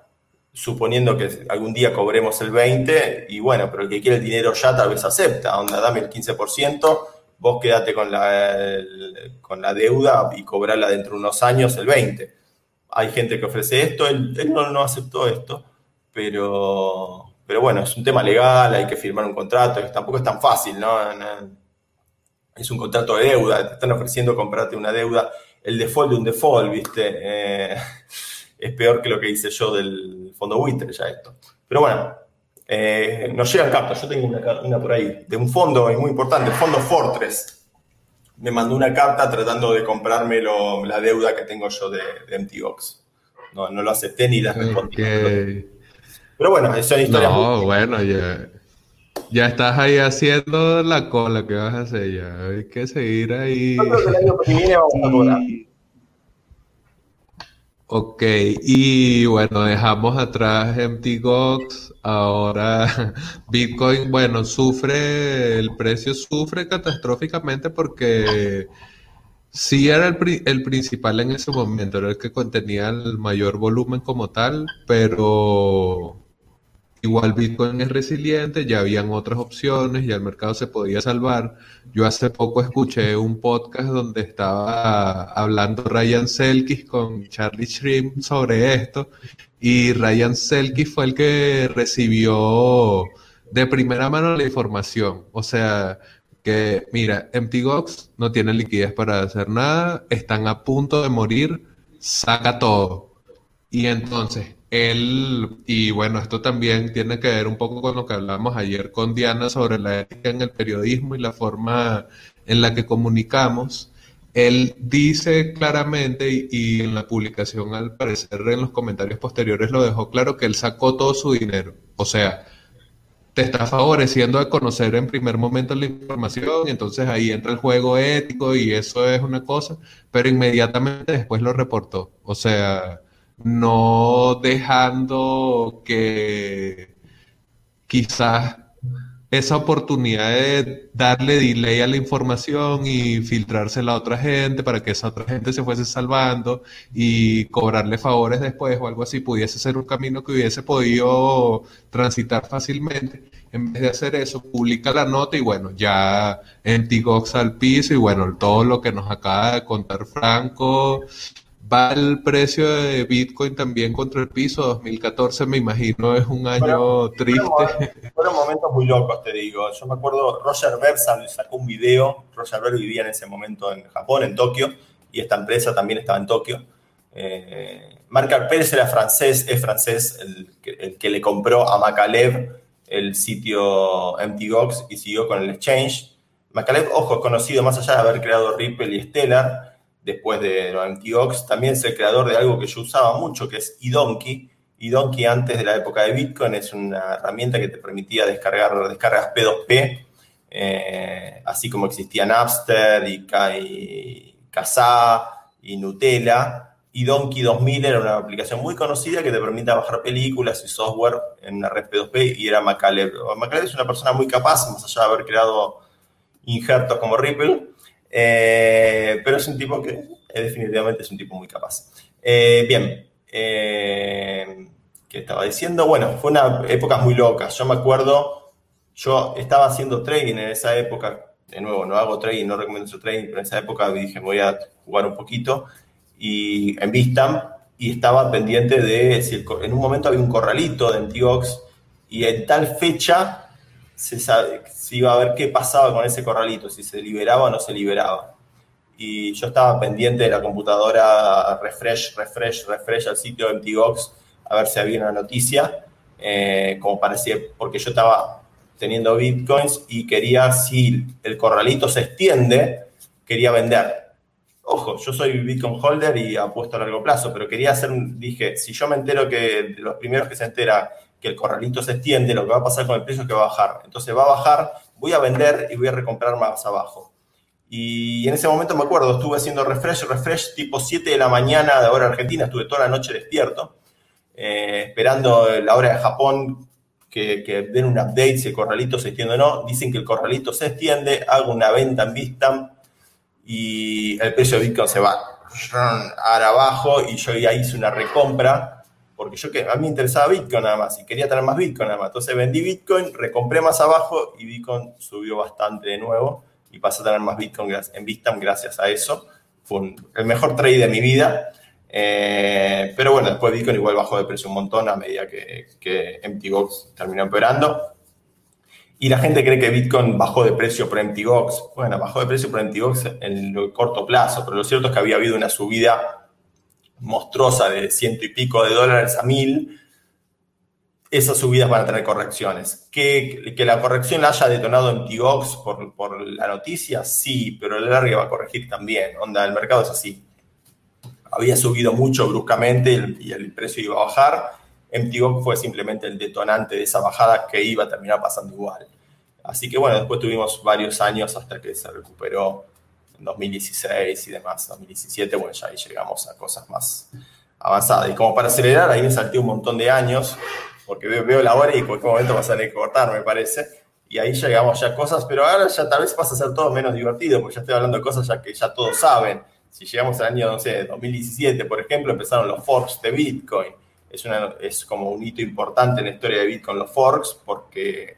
suponiendo que algún día cobremos el 20%, y bueno, pero el que quiere el dinero ya tal vez acepta, onda, dame el 15%, vos quédate con la, con la deuda y cobrarla dentro de unos años el 20%. Hay gente que ofrece esto, él, no, no aceptó esto, pero pero bueno, es un tema legal, hay que firmar un contrato, tampoco es tan fácil, ¿no? Es un contrato de deuda, te están ofreciendo comprarte una deuda, el default de un default, ¿viste? Eh, es peor que lo que hice yo del fondo buitre ya esto. Pero bueno, eh, nos llegan cartas, yo tengo una, por ahí, de un fondo muy importante, el fondo Fortress. Me mandó una carta tratando de comprarme la deuda que tengo yo de, de MTGOX. No, no lo acepté ni la respondí. Pero bueno, eso es historia. No, bueno, ya, ya estás ahí haciendo la cola que vas a hacer ya. Hay que seguir ahí. Yo creo que el año que viene vamos a cobrar. Ok, y bueno, dejamos atrás MTGOX, ahora Bitcoin, bueno, sufre, el precio sufre catastróficamente porque sí era el, el, principal en ese momento, era el que contenía el mayor volumen como tal, pero igual Bitcoin es resiliente, ya habían otras opciones, ya el mercado se podía salvar. Yo hace poco escuché un podcast donde estaba hablando Ryan Selkis con Charlie Shrimp sobre esto y Ryan Selkis fue el que recibió de primera mano la información. O sea, que mira, MTGOX no tiene liquidez para hacer nada, están a punto de morir, saca todo. Y entonces él, y bueno, esto también tiene que ver un poco con lo que hablamos ayer con Diana sobre la ética en el periodismo y la forma en la que comunicamos. Él dice claramente, y, en la publicación al parecer en los comentarios posteriores lo dejó claro, que él sacó todo su dinero. O sea, te está favoreciendo de conocer en primer momento la información, y entonces ahí entra el juego ético y eso es una cosa, pero inmediatamente después lo reportó. O sea, no dejando que quizás esa oportunidad de darle delay a la información y filtrársela a otra gente para que esa otra gente se fuese salvando y cobrarle favores después o algo así, pudiese ser un camino que hubiese podido transitar fácilmente. En vez de hacer eso, publica la nota y bueno, ya en Tigox al piso y bueno, todo lo que nos acaba de contar Franco va el precio de Bitcoin también contra el piso. 2014 me imagino es un año triste. Fueron, momentos muy locos, te digo. Yo me acuerdo, Roger Ver sacó un video. Roger Ver vivía en ese momento en Japón, en Tokio, y esta empresa también estaba en Tokio. Eh, Marc Pérez era francés, es francés, el, el, que le compró a Macalev el sitio MTGOX y siguió con el exchange. Macalev, ojo, conocido más allá de haber creado Ripple y Stellar, después de MTGOX, también es el creador de algo que yo usaba mucho, que es eDonkey. eDonkey antes de la época de Bitcoin es una herramienta que te permitía descargar descargas P2P, eh, así como existían Napster y, y Kazaa y Nutella. eDonkey 2000 era una aplicación muy conocida que te permitía bajar películas y software en una red P2P y era Macaleb. Macaleb es una persona muy capaz, más allá de haber creado injertos como Ripple, eh, pero es un tipo que eh, definitivamente es un tipo muy capaz. Eh, bien, ¿qué estaba diciendo? Bueno, fue una época muy loca. Yo me acuerdo, yo estaba haciendo trading en esa época. De nuevo, no hago trading, no recomiendo su trading, pero en esa época dije, voy a jugar un poquito. Y en Vistam, y estaba pendiente de si en un momento había un corralito de Antiox y en tal fecha se, sabe, iba a ver qué pasaba con ese corralito, si se liberaba o no se liberaba. Y yo estaba pendiente de la computadora, refresh, refresh, refresh al sitio de MTGOX, a ver si había una noticia, eh, como parecía, porque yo estaba teniendo bitcoins y quería, si el corralito se extiende, quería vender. Ojo, yo soy Bitcoin holder y apuesto a largo plazo, pero quería hacer, dije, si yo me entero que los primeros que se entera que el corralito se extiende, lo que va a pasar con el precio es que va a bajar. Entonces va a bajar, voy a vender y voy a recomprar más abajo. Y en ese momento me acuerdo, estuve haciendo refresh, refresh tipo 7 de la mañana de hora argentina, estuve toda la noche despierto, eh, esperando la hora de Japón que, den un update si el corralito se extiende o no. Dicen que el corralito se extiende, hago una venta en Vistam y el precio de Bitcoin se va ahora abajo y yo ya hice una recompra porque yo que a mí me interesaba Bitcoin nada más y quería tener más Bitcoin nada más. Entonces vendí Bitcoin, recompré más abajo y Bitcoin subió bastante de nuevo y pasé a tener más Bitcoin en Bitcoin gracias a eso. Fue el mejor trade de mi vida. Eh, pero bueno, después Bitcoin igual bajó de precio un montón a medida que, que MTGOX terminó empeorando. Y la gente cree que Bitcoin bajó de precio por MTGOX. Bueno, bajó de precio por MTGOX en el corto plazo, pero lo cierto es que había habido una subida monstruosa de ciento y pico de dólares a mil, esas subidas van a tener correcciones. Que, que la corrección la haya detonado en Tigox por, por la noticia, sí, pero el larga va a corregir también. Onda, el mercado es así. Había subido mucho bruscamente y el, precio iba a bajar. MTGOX fue simplemente el detonante de esa bajada que iba a terminar pasando igual. Así que bueno, después tuvimos varios años hasta que se recuperó 2016 y demás, 2017, bueno, ya ahí llegamos a cosas más avanzadas. Y como para acelerar, ahí me salté un montón de años, porque veo, la hora y en cualquier momento va a cortar, me parece. Y ahí llegamos ya a cosas, pero ahora ya tal vez pasa a ser todo menos divertido, porque ya estoy hablando de cosas ya que ya todos saben. Si llegamos al año, no sé, 2017, por ejemplo, empezaron los forks de Bitcoin. es, una, es como un hito importante en la historia de Bitcoin los forks, porque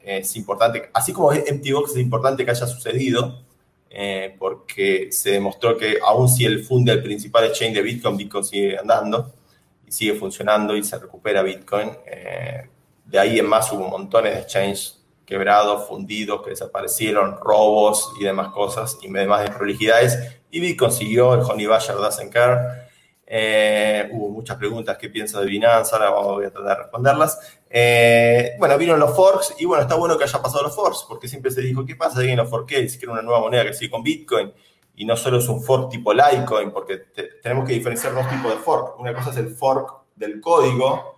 es importante, así como MTBox es importante que haya sucedido, eh, porque se demostró que aún si el funde el principal exchange de Bitcoin, Bitcoin sigue andando y sigue funcionando y se recupera Bitcoin. Eh, de ahí en más hubo montones de exchanges quebrados, fundidos, que desaparecieron, robos y demás cosas, y demás desprolijidades. Y Bitcoin siguió, el Honey Badger doesn't care. Eh, hubo muchas preguntas, ¿qué pienso de Binance? Ahora voy a tratar de responderlas. Eh, bueno, vino los forks y bueno, está bueno que haya pasado los forks, porque siempre se dijo, ¿qué pasa si alguien los forqué? Dice que era una nueva moneda que sigue con Bitcoin y no solo es un fork tipo Litecoin, porque tenemos que diferenciar dos tipos de fork. Una cosa es el fork del código,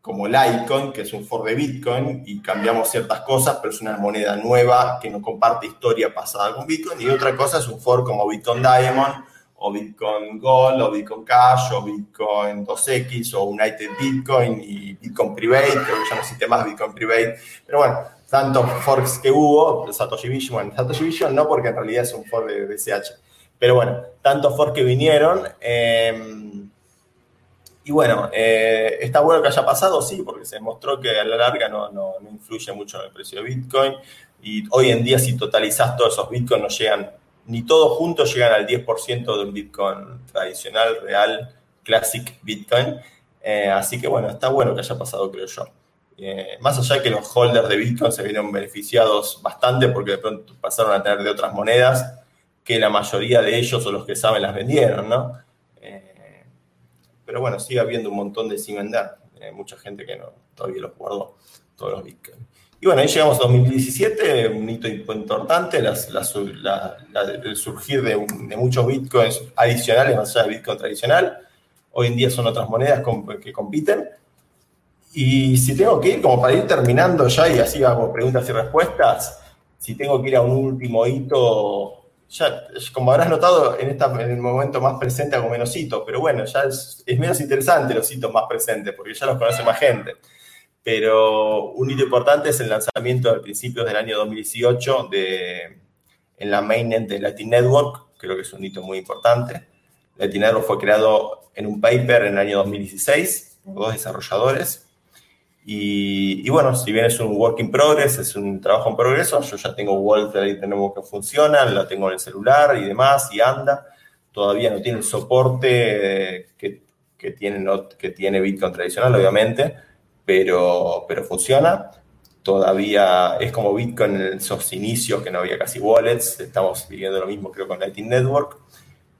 como Litecoin, que es un fork de Bitcoin y cambiamos ciertas cosas, pero es una moneda nueva que no comparte historia pasada con Bitcoin. Y otra cosa es un fork como Bitcoin Diamond o Bitcoin Gold, o Bitcoin Cash, o Bitcoin 2X, o United Bitcoin y Bitcoin Private, creo que ya no existe más Bitcoin Private. Pero bueno, tantos forks que hubo, Satoshi Vision, bueno, Satoshi Vision no, porque en realidad es un fork de BCH. Pero bueno, tantos forks que vinieron. Em, y bueno, eh, está bueno que haya pasado, sí, porque se demostró que a la larga no, no, no influye mucho en el precio de Bitcoin. Y hoy en día, si totalizás todos esos Bitcoins, no llegan ni todos juntos llegan al 10% de un Bitcoin tradicional, real, classic Bitcoin. Eh, así que bueno, está bueno que haya pasado, creo yo. Eh, más allá de que los holders de Bitcoin se vieron beneficiados bastante porque de pronto pasaron a tener de otras monedas que la mayoría de ellos o los que saben las vendieron, ¿no? Eh, pero bueno, sigue habiendo un montón de sin vender. mucha gente que no, todavía los guardó, todos los Bitcoin. Y bueno, ahí llegamos a 2017, un hito importante, el surgir de, muchos bitcoins adicionales más allá del bitcoin tradicional. Hoy en día son otras monedas que compiten. Y si tengo que ir, como para ir terminando ya y así hago preguntas y respuestas, si tengo que ir a un último hito, ya, como habrás notado, en, esta, en el momento más presente hago menos hitos, pero bueno, ya es, es menos interesante los hitos más presentes, porque ya los conoce más gente pero un hito importante es el lanzamiento a principios del año 2018 de, en la mainnet de Latin Network, creo que es un hito muy importante. Latin Network fue creado en un paper en el año 2016 por dos desarrolladores. Y, bueno, si bien es un work in progress, es un trabajo en progreso, yo ya tengo Walter ahí tenemos que funciona, lo tengo en el celular y demás, y anda. Todavía no tiene el soporte que, que, tiene, que tiene Bitcoin tradicional, obviamente pero, pero funciona. Todavía es como Bitcoin en esos inicios que no había casi wallets. Estamos viviendo lo mismo, creo, con Lightning Network.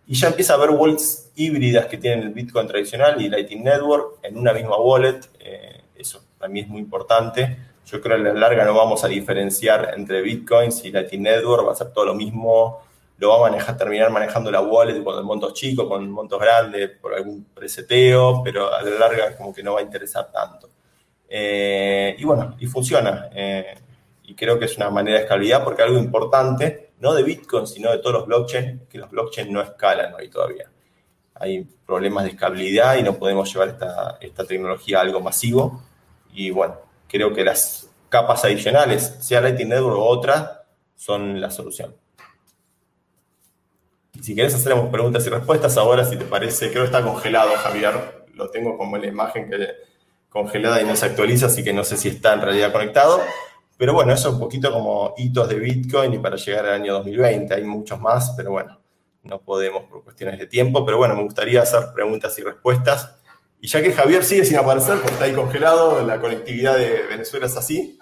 Y ya empieza a haber wallets híbridas que tienen el Bitcoin tradicional y Lightning Network en una misma wallet. Eh, eso también es muy importante. Yo creo que a la larga no vamos a diferenciar entre Bitcoins y Lightning Network. Va a ser todo lo mismo. Lo va a manejar, terminar manejando la wallet con el monto chico, con montos grandes, por algún preseteo, pero a la larga como que no va a interesar tanto. Eh, y bueno, y funciona. Eh, y creo que es una manera de escalabilidad porque algo importante, no de Bitcoin, sino de todos los blockchains, que los blockchains no escalan hoy todavía. Hay problemas de escalabilidad y no podemos llevar esta, esta tecnología a algo masivo. Y bueno, creo que las capas adicionales, sea Lightning Network o otra, son la solución. Si quieres hacer preguntas y respuestas, ahora si te parece, creo que está congelado, Javier. Lo tengo como en la imagen que congelada y no se actualiza, así que no sé si está en realidad conectado. Pero bueno, eso es un poquito como hitos de Bitcoin y para llegar al año 2020. Hay muchos más, pero bueno, no podemos por cuestiones de tiempo. Pero bueno, me gustaría hacer preguntas y respuestas. Y ya que Javier sigue sin aparecer porque está ahí congelado, la conectividad de Venezuela es así,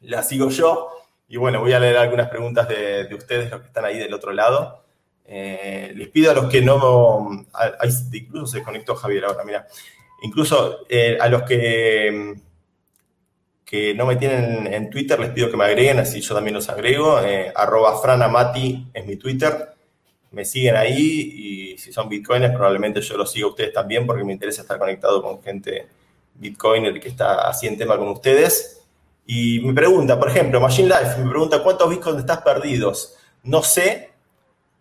la sigo yo. Y bueno, voy a leer algunas preguntas de, ustedes, los que están ahí del otro lado. Eh, les pido a los que no... incluso se conectó Javier ahora, mira. Incluso eh, a los que, que no me tienen en Twitter, les pido que me agreguen, así yo también los agrego. Eh, arroba franamati es mi Twitter. Me siguen ahí y si son bitcoiners, probablemente yo los siga a ustedes también porque me interesa estar conectado con gente bitcoiner que está así en tema con ustedes. Y me pregunta, por ejemplo, Machine Life me pregunta, ¿cuántos bitcoins estás perdidos? No sé,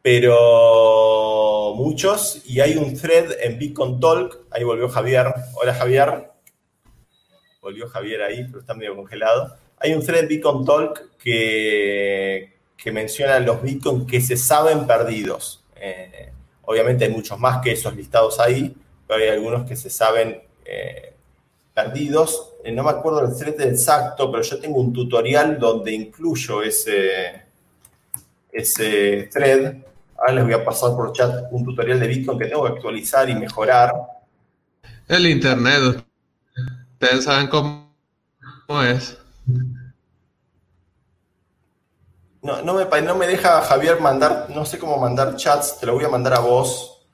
pero muchos. Y hay un thread en Bitcoin Talk. Ahí volvió Javier. Hola Javier. Volvió Javier ahí, pero está medio congelado. Hay un thread Bitcoin Talk que, que menciona los Bitcoin que se saben perdidos. Eh, obviamente hay muchos más que esos listados ahí, pero hay algunos que se saben eh, perdidos. Eh, no me acuerdo el thread exacto, pero yo tengo un tutorial donde incluyo ese, ese thread. Ahora les voy a pasar por chat un tutorial de Bitcoin que tengo que actualizar y mejorar. El Internet, ustedes saben cómo es. No, no, me, no me deja Javier mandar, no sé cómo mandar chats, te lo voy a mandar a vos,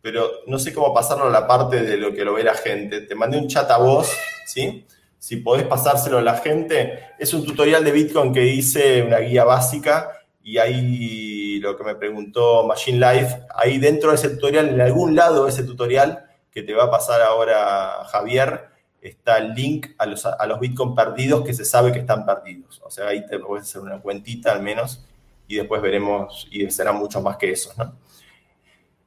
pero no sé cómo pasarlo a la parte de lo que lo ve la gente. Te mandé un chat a vos, ¿sí? Si podés pasárselo a la gente. Es un tutorial de Bitcoin que hice, una guía básica, y ahí lo que me preguntó Machine Life, ahí dentro de ese tutorial, en algún lado de ese tutorial, que te va a pasar ahora Javier, está el link a los, a los Bitcoin perdidos que se sabe que están perdidos. O sea, ahí te puedes hacer una cuentita al menos y después veremos, y serán muchos más que esos, ¿no?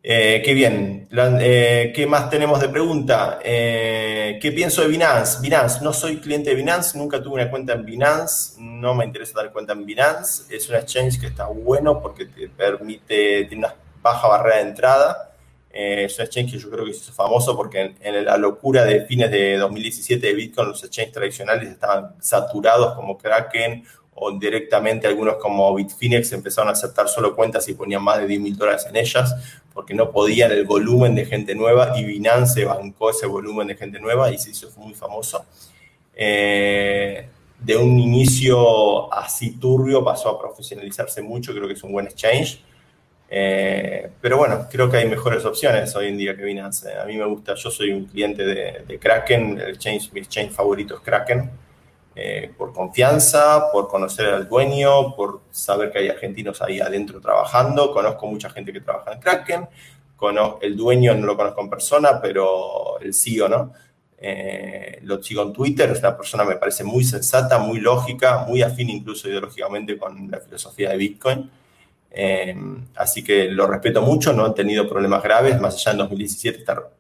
Eh, qué bien. Eh, ¿Qué más tenemos de pregunta? Eh, ¿Qué pienso de Binance? Binance, no soy cliente de Binance, nunca tuve una cuenta en Binance, no me interesa dar cuenta en Binance. Es un exchange que está bueno porque te permite, tiene una baja barrera de entrada es un exchange que yo creo que se hizo famoso porque en, la locura de fines de 2017 de Bitcoin, los exchanges tradicionales estaban saturados como Kraken o directamente algunos como Bitfinex empezaron a aceptar solo cuentas y ponían más de 10 mil dólares en ellas porque no podían el volumen de gente nueva y Binance bancó ese volumen de gente nueva y se hizo muy famoso. Eh, de un inicio así turbio pasó a profesionalizarse mucho, creo que es un buen exchange. Eh, pero bueno, creo que hay mejores opciones hoy en día que Binance. A mí me gusta, yo soy un cliente de, Kraken, el change, mi exchange favorito es Kraken, eh, por confianza, por conocer al dueño, por saber que hay argentinos ahí adentro trabajando. Conozco mucha gente que trabaja en Kraken, el dueño no lo conozco en persona, pero el CEO, ¿no? Eh, lo sigo en Twitter, es una persona me parece muy sensata, muy lógica, muy afín incluso ideológicamente con la filosofía de Bitcoin. Eh, así que lo respeto mucho, no han tenido problemas graves, más allá en 2017 estar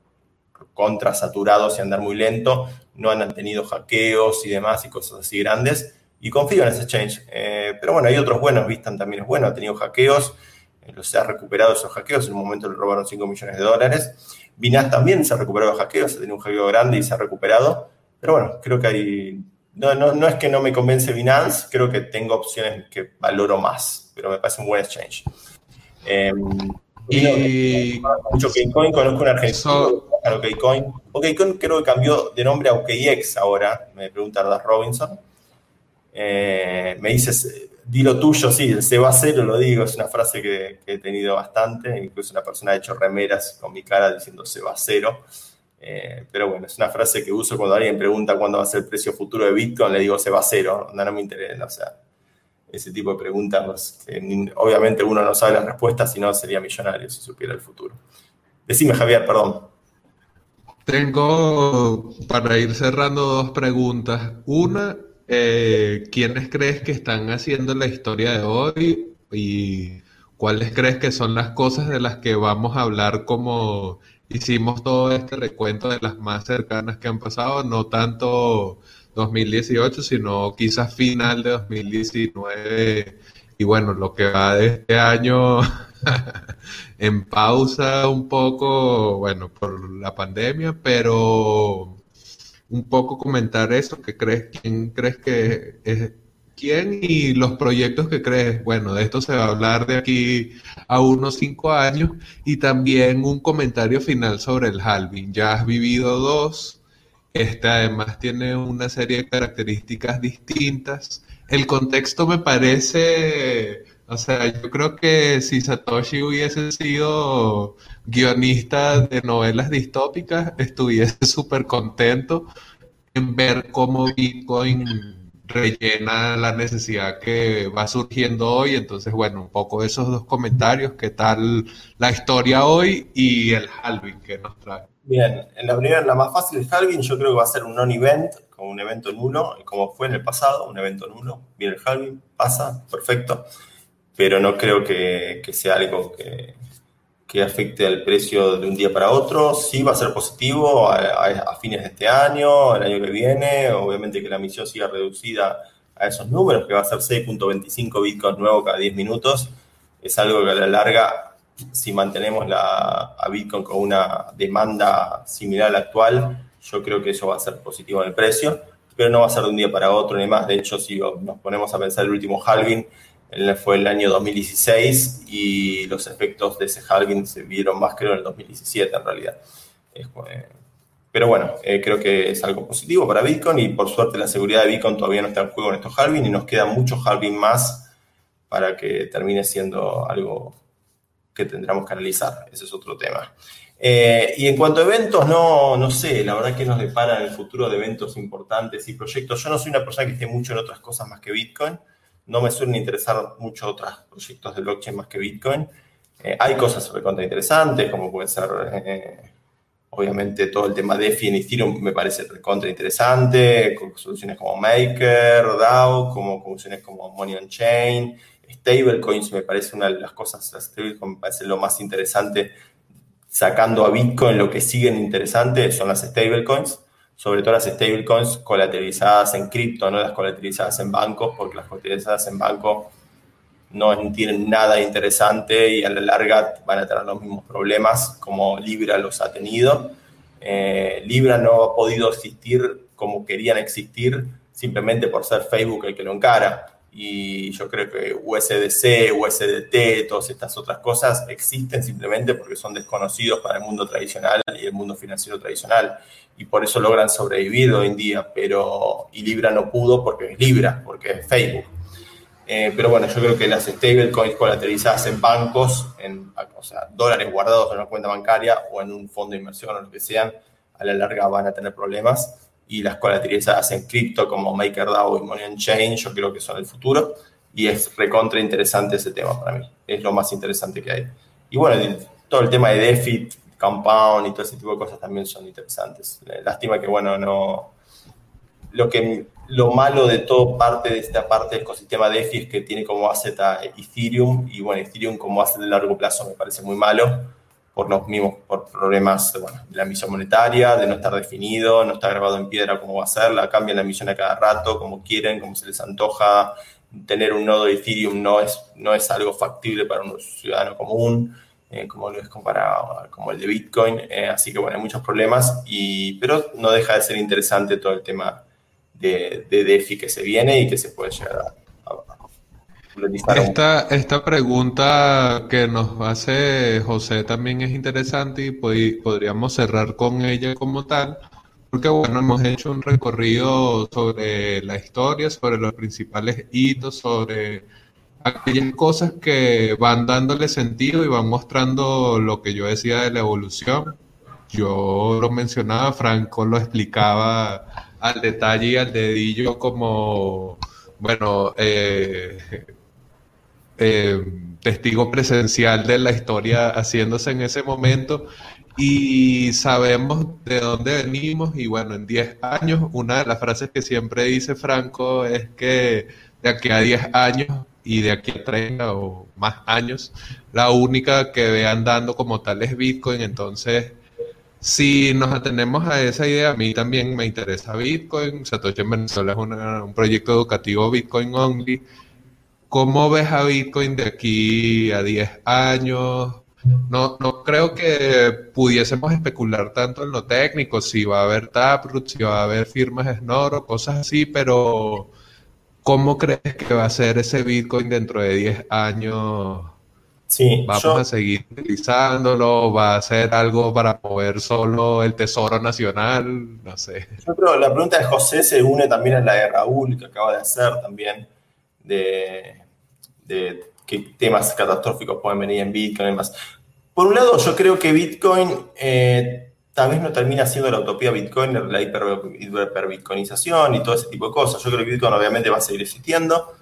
contra saturados y andar muy lento, no han tenido hackeos y demás y cosas así grandes. Y confío en ese exchange. Eh, pero bueno, hay otros buenos, Vistan también es bueno, ha tenido hackeos, eh, se ha recuperado esos hackeos, en un momento le robaron 5 millones de dólares. Binance también se ha recuperado de hackeos, ha tenido un hackeo grande y se ha recuperado. Pero bueno, creo que hay... No, es que no me convence Binance, creo que tengo opciones que valoro más pero me parece un buen exchange. Eh, y mucho Kcoin, conozco un argentino a OKCoin. OKCoin creo que cambió de nombre a OKX ahora, me pregunta Ardas Robinson. Eh, me dices, di lo tuyo, sí, el se va a cero, lo digo, es una frase que, he tenido bastante, incluso una persona ha hecho remeras con mi cara diciendo se va a cero. Eh, pero bueno, es una frase que uso cuando alguien pregunta cuándo va a ser el precio futuro de Bitcoin, le digo se va a cero, no, no me interesa, o sea, ese tipo de preguntas. obviamente uno no sabe las respuestas, si no sería millonario si supiera el futuro. Decime, Javier, perdón. Tengo para ir cerrando dos preguntas. Una, eh, ¿quiénes crees que están haciendo la historia de hoy y cuáles crees que son las cosas de las que vamos a hablar como hicimos todo este recuento de las más cercanas que han pasado, no tanto 2018, sino quizás final de 2019. Y bueno, lo que va de este año en pausa un poco, bueno, por la pandemia, pero un poco comentar eso, ¿qué crees? ¿Quién crees que es? ¿Quién y los proyectos que crees? Bueno, de esto se va a hablar de aquí a unos cinco años y también un comentario final sobre el halving. Ya has vivido dos, este además tiene una serie de características distintas. El contexto me parece, o sea, yo creo que si Satoshi hubiese sido guionista de novelas distópicas, estuviese súper contento en ver cómo Bitcoin rellena la necesidad que va surgiendo hoy. Entonces, bueno, un poco esos dos comentarios, qué tal la historia hoy y el halving que nos trae. Bien, en la primera, la más fácil, el halving, yo creo que va a ser un non-event, como un evento nulo, como fue en el pasado, un evento nulo. Viene el halving, pasa, perfecto, pero no creo que, sea algo que, que, afecte al precio de un día para otro. Sí va a ser positivo a, fines de este año, el año que viene, obviamente que la emisión siga reducida a esos números, que va a ser 6.25 bitcoins nuevos cada 10 minutos, es algo que a la larga si mantenemos la, a Bitcoin con una demanda similar a la actual, yo creo que eso va a ser positivo en el precio, pero no va a ser de un día para otro ni más. De hecho, si nos ponemos a pensar el último halving, fue el año 2016 y los efectos de ese halving se vieron más creo en el 2017 en realidad. Pero bueno, eh, creo que es algo positivo para Bitcoin y por suerte la seguridad de Bitcoin todavía no está en juego en estos halving y nos queda mucho halving más para que termine siendo algo que tendremos que analizar. Ese es otro tema. Eh, y en cuanto a eventos, no, no sé, la verdad que nos depara en el futuro de eventos importantes y proyectos. Yo no soy una persona que esté mucho en otras cosas más que Bitcoin. No me suelen interesar mucho otros proyectos de blockchain más que Bitcoin. Eh, hay cosas recontra interesantes, como puede ser Obviamente todo el tema DeFi en Ethereum me parece contra interesante, con soluciones como Maker, DAO, como soluciones como Money on Chain, stablecoins me parece una de las cosas, las stablecoins me parece lo más interesante sacando a Bitcoin, lo que siguen interesante son las stablecoins, sobre todo las stablecoins colateralizadas en cripto, no las colateralizadas en bancos, porque las colateralizadas en bancos no tienen nada interesante y a la larga van a tener los mismos problemas como Libra los ha tenido. Eh, Libra no ha podido existir como querían existir simplemente por ser Facebook el que lo encara. Y yo creo que USDC, USDT, todas estas otras cosas existen simplemente porque son desconocidos para el mundo tradicional y el mundo financiero tradicional. Y por eso logran sobrevivir hoy en día. Pero, y Libra no pudo porque es Libra, porque es Facebook. Eh, pero bueno, yo creo que las stablecoins colateralizadas en bancos, en, o sea, dólares guardados en una cuenta bancaria o en un fondo de inversión o lo que sean, a la larga van a tener problemas. Y las colateralizadas en cripto como MakerDAO y Money on Chain, yo creo que son el futuro. Y es recontra interesante ese tema para mí. Es lo más interesante que hay. Y bueno, todo el tema de DeFi, Compound y todo ese tipo de cosas también son interesantes. Lástima que, bueno, no. Lo que lo malo de todo parte de esta parte del ecosistema DeFi es que tiene como asset a Ethereum y bueno, Ethereum como asset de largo plazo me parece muy malo por los mismos por problemas de la emisión monetaria, de no estar definido, no está grabado en piedra cómo va a ser, la cambian la emisión a cada rato, como quieren, como se les antoja. Tener un nodo de Ethereum no es, no es algo factible para un ciudadano común, eh, como lo es comparado como el de Bitcoin. Eh, así que bueno, hay muchos problemas, y, pero no deja de ser interesante todo el tema de, DeFi que se viene y que se puede llegar a, esta, esta pregunta que nos hace José también es interesante y podríamos cerrar con ella como tal, porque bueno, hemos hecho un recorrido sobre la historia, sobre los principales hitos, sobre aquellas cosas que van dándole sentido y van mostrando lo que yo decía de la evolución. Yo lo mencionaba, Franco lo explicaba al detalle y al dedillo como, bueno, eh, eh, testigo presencial de la historia haciéndose en ese momento y sabemos de dónde venimos y bueno, en 10 años, una de las frases que siempre dice Franco es que de aquí a 10 años y de aquí a 30 o más años, la única que vean dando como tal es Bitcoin, entonces si nos atenemos a esa idea, a mí también me interesa Bitcoin. Satoshi en Venezuela es un proyecto educativo Bitcoin only. ¿Cómo ves a Bitcoin de aquí a 10 años? No, no creo que pudiésemos especular tanto en lo técnico, si va a haber Taproot, si va a haber firmas Snoro, cosas así, pero ¿cómo crees que va a ser ese Bitcoin dentro de 10 años Sí, Vamos a seguir utilizándolo, va a ser algo para mover solo el Tesoro Nacional, no sé. Yo creo la pregunta de José se une también a la de Raúl, que acaba de hacer también, de, qué temas catastróficos pueden venir en Bitcoin y demás. Por un lado, yo creo que Bitcoin eh, tal vez no termina siendo la utopía Bitcoin, la hiper-bitcoinización y todo ese tipo de cosas. Yo creo que Bitcoin obviamente va a seguir existiendo,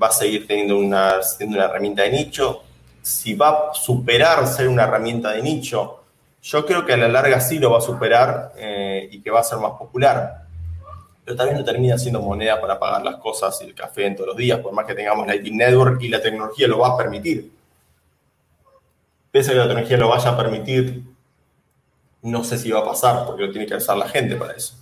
va a seguir teniendo una, siendo una herramienta de nicho si va a superar ser una herramienta de nicho, yo creo que a la larga sí lo va a superar eh, y que va a ser más popular. Pero también no termina siendo moneda para pagar las cosas y el café en todos los días, por más que tengamos Lightning Network y la tecnología lo va a permitir. Pese a que la tecnología lo vaya a permitir, no sé si va a pasar, porque lo tiene que usar la gente para eso.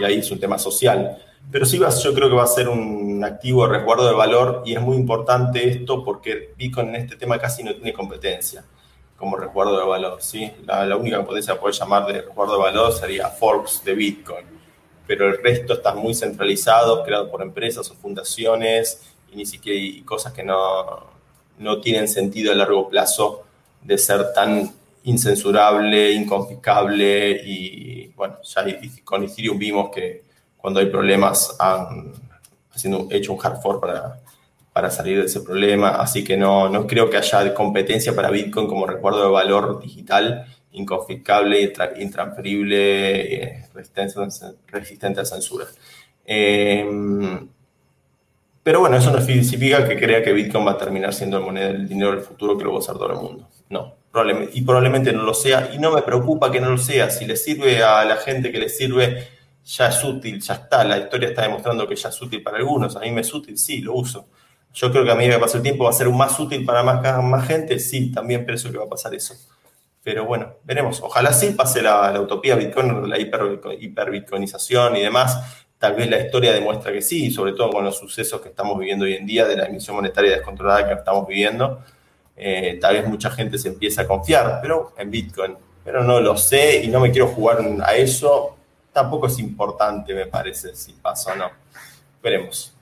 Y ahí es un tema social. Pero sí, yo creo que va a ser un activo de resguardo de valor y es muy importante esto porque Bitcoin en este tema casi no tiene competencia. como resguardo de valor. ¿sí? La, única potencia que puede llamar de resguardo de valor sería forks de Bitcoin, pero el resto está muy centralizado, creado por empresas o fundaciones y ni siquiera y cosas que no, no tienen sentido a largo plazo de ser tan incensurable, inconfiscable y bueno, ya con Ethereum vimos que cuando hay problemas han haciendo, hecho un hard fork para, para salir de ese problema, así que no, no creo que haya competencia para Bitcoin como recuerdo de valor digital inconfiscable, intransferible, eh, resistente, a censura. Em, pero bueno, eso no significa que crea que Bitcoin va a terminar siendo el moneda del dinero del futuro que lo va a usar todo el mundo. No, probablemente, y probablemente no lo sea, y no me preocupa que no lo sea. Si le sirve a la gente que le sirve, ya es útil, ya está. La historia está demostrando que ya es útil para algunos. A mí me es útil, sí, lo uso. Yo creo que a medida que pasa el tiempo va a ser más útil para más, más gente, sí, también pienso que va a pasar eso. Pero bueno, veremos. Ojalá sí pase la, la utopía Bitcoin, la hiper, hiperbitcoinización y demás Tal vez la historia demuestra que sí, sobre todo con los sucesos que estamos viviendo hoy en día, de la emisión monetaria descontrolada que estamos viviendo. Eh, tal vez mucha gente se empieza a confiar pero en Bitcoin. Pero no lo sé y no me quiero jugar a eso. Tampoco es importante, me parece, si pasa o no. Veremos.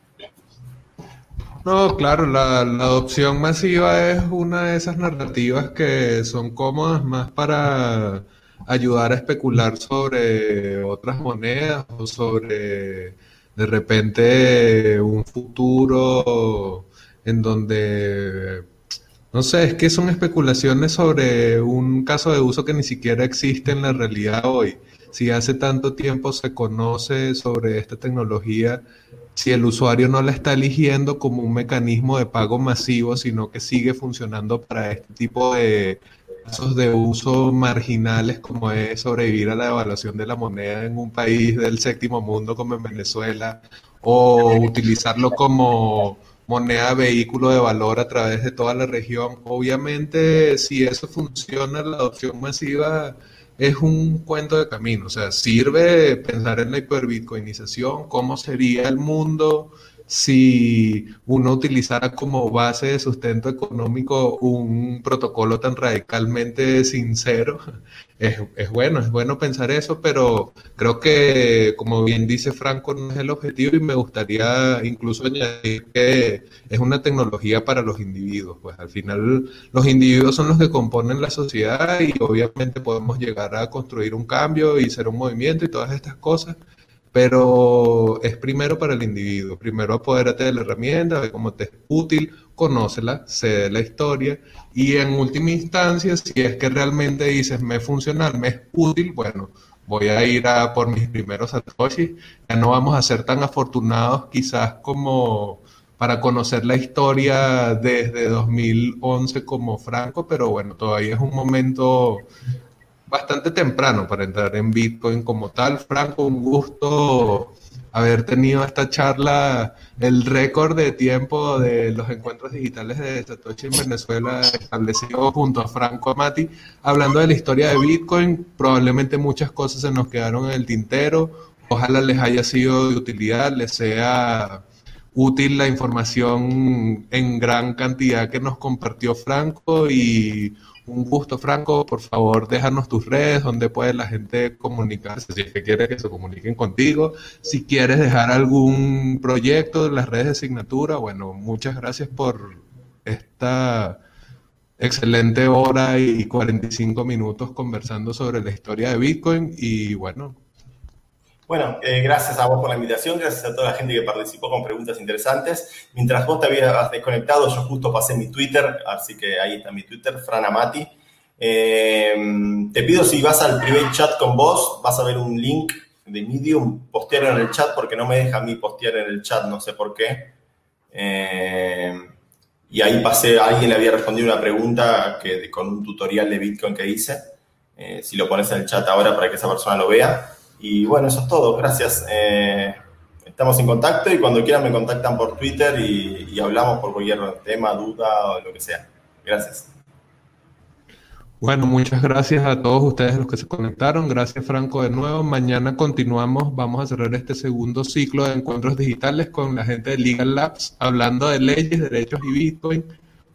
No, claro, la, adopción masiva es una de esas narrativas que son cómodas más para ayudar a especular sobre otras monedas o sobre de repente un futuro en donde, no sé, es que son especulaciones sobre un caso de uso que ni siquiera existe en la realidad hoy. Si hace tanto tiempo se conoce sobre esta tecnología, si el usuario no la está eligiendo como un mecanismo de pago masivo, sino que sigue funcionando para este tipo de casos de uso marginales como es sobrevivir a la devaluación de la moneda en un país del séptimo mundo como en Venezuela o utilizarlo como moneda vehículo de valor a través de toda la región. Obviamente, si eso funciona, la adopción masiva es un cuento de camino. O sea, sirve pensar en la hiperbitcoinización, cómo sería el mundo si uno utilizara como base de sustento económico un protocolo tan radicalmente sincero. Es, bueno, es bueno pensar eso, pero creo que, como bien dice Franco, no es el objetivo y me gustaría incluso añadir que es una tecnología para los individuos. Pues al final los individuos son los que componen la sociedad y obviamente podemos llegar a construir un cambio y ser un movimiento y todas estas cosas pero es primero para el individuo. Primero apodérate de la herramienta, ve cómo te es útil, conócela, sé la historia y en última instancia, si es que realmente dices me es funcional, me es útil, bueno, voy a ir a por mis primeros satoshi. Ya no vamos a ser tan afortunados quizás como para conocer la historia desde 2011 como Franco, pero bueno, todavía es un momento bastante temprano para entrar en Bitcoin como tal. Franco, un gusto haber tenido esta charla, el récord de tiempo de los encuentros digitales de Satoshi en Venezuela establecido junto a Franco Amati, hablando de la historia de Bitcoin. Probablemente muchas cosas se nos quedaron en el tintero. Ojalá les haya sido de utilidad, les sea útil la información en gran cantidad que nos compartió Franco y un gusto, Franco. Por favor, déjanos tus redes, donde puede la gente comunicarse, si es que quiere que se comuniquen contigo. Si quieres dejar algún proyecto en las redes de asignatura, bueno, muchas gracias por esta excelente hora y 45 minutos conversando sobre la historia de Bitcoin y bueno, bueno, eh, gracias a vos por la invitación, gracias a toda la gente que participó con preguntas interesantes. Mientras vos te habías desconectado, yo justo pasé mi Twitter, así que ahí está mi Twitter, Franamati. Eh, te pido si vas al primer chat con vos, vas a ver un link de Medium, postear en el chat, porque no me deja a mí postear en el chat, no sé por qué. Eh, y ahí pasé, alguien le había respondido una pregunta que, con un tutorial de Bitcoin que hice. si lo pones en el chat ahora para que esa persona lo vea. Y bueno, eso es todo. Gracias. Eh, estamos en contacto y cuando quieran me contactan por Twitter y, hablamos por cualquier tema, duda o lo que sea. Gracias. Bueno, muchas gracias a todos ustedes los que se conectaron. Gracias Franco de nuevo. Mañana continuamos. Vamos a cerrar este segundo ciclo de encuentros digitales con la gente de Legal Labs hablando de leyes, derechos y Bitcoin.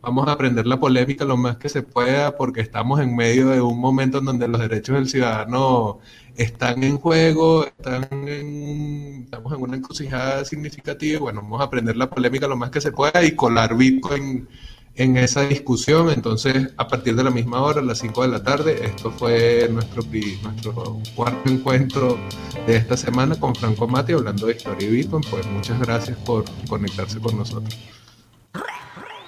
Vamos a aprender la polémica lo más que se pueda porque estamos en medio de un momento en donde los derechos del ciudadano están en juego, están en, estamos en una encrucijada significativa bueno, vamos a aprender la polémica lo más que se pueda y colar Bitcoin en esa discusión. Entonces, a partir de la misma hora, a las 5 de la tarde, esto fue nuestro, nuestro cuarto encuentro de esta semana con Franco Mati hablando de historia y Bitcoin. Pues muchas gracias por conectarse con nosotros.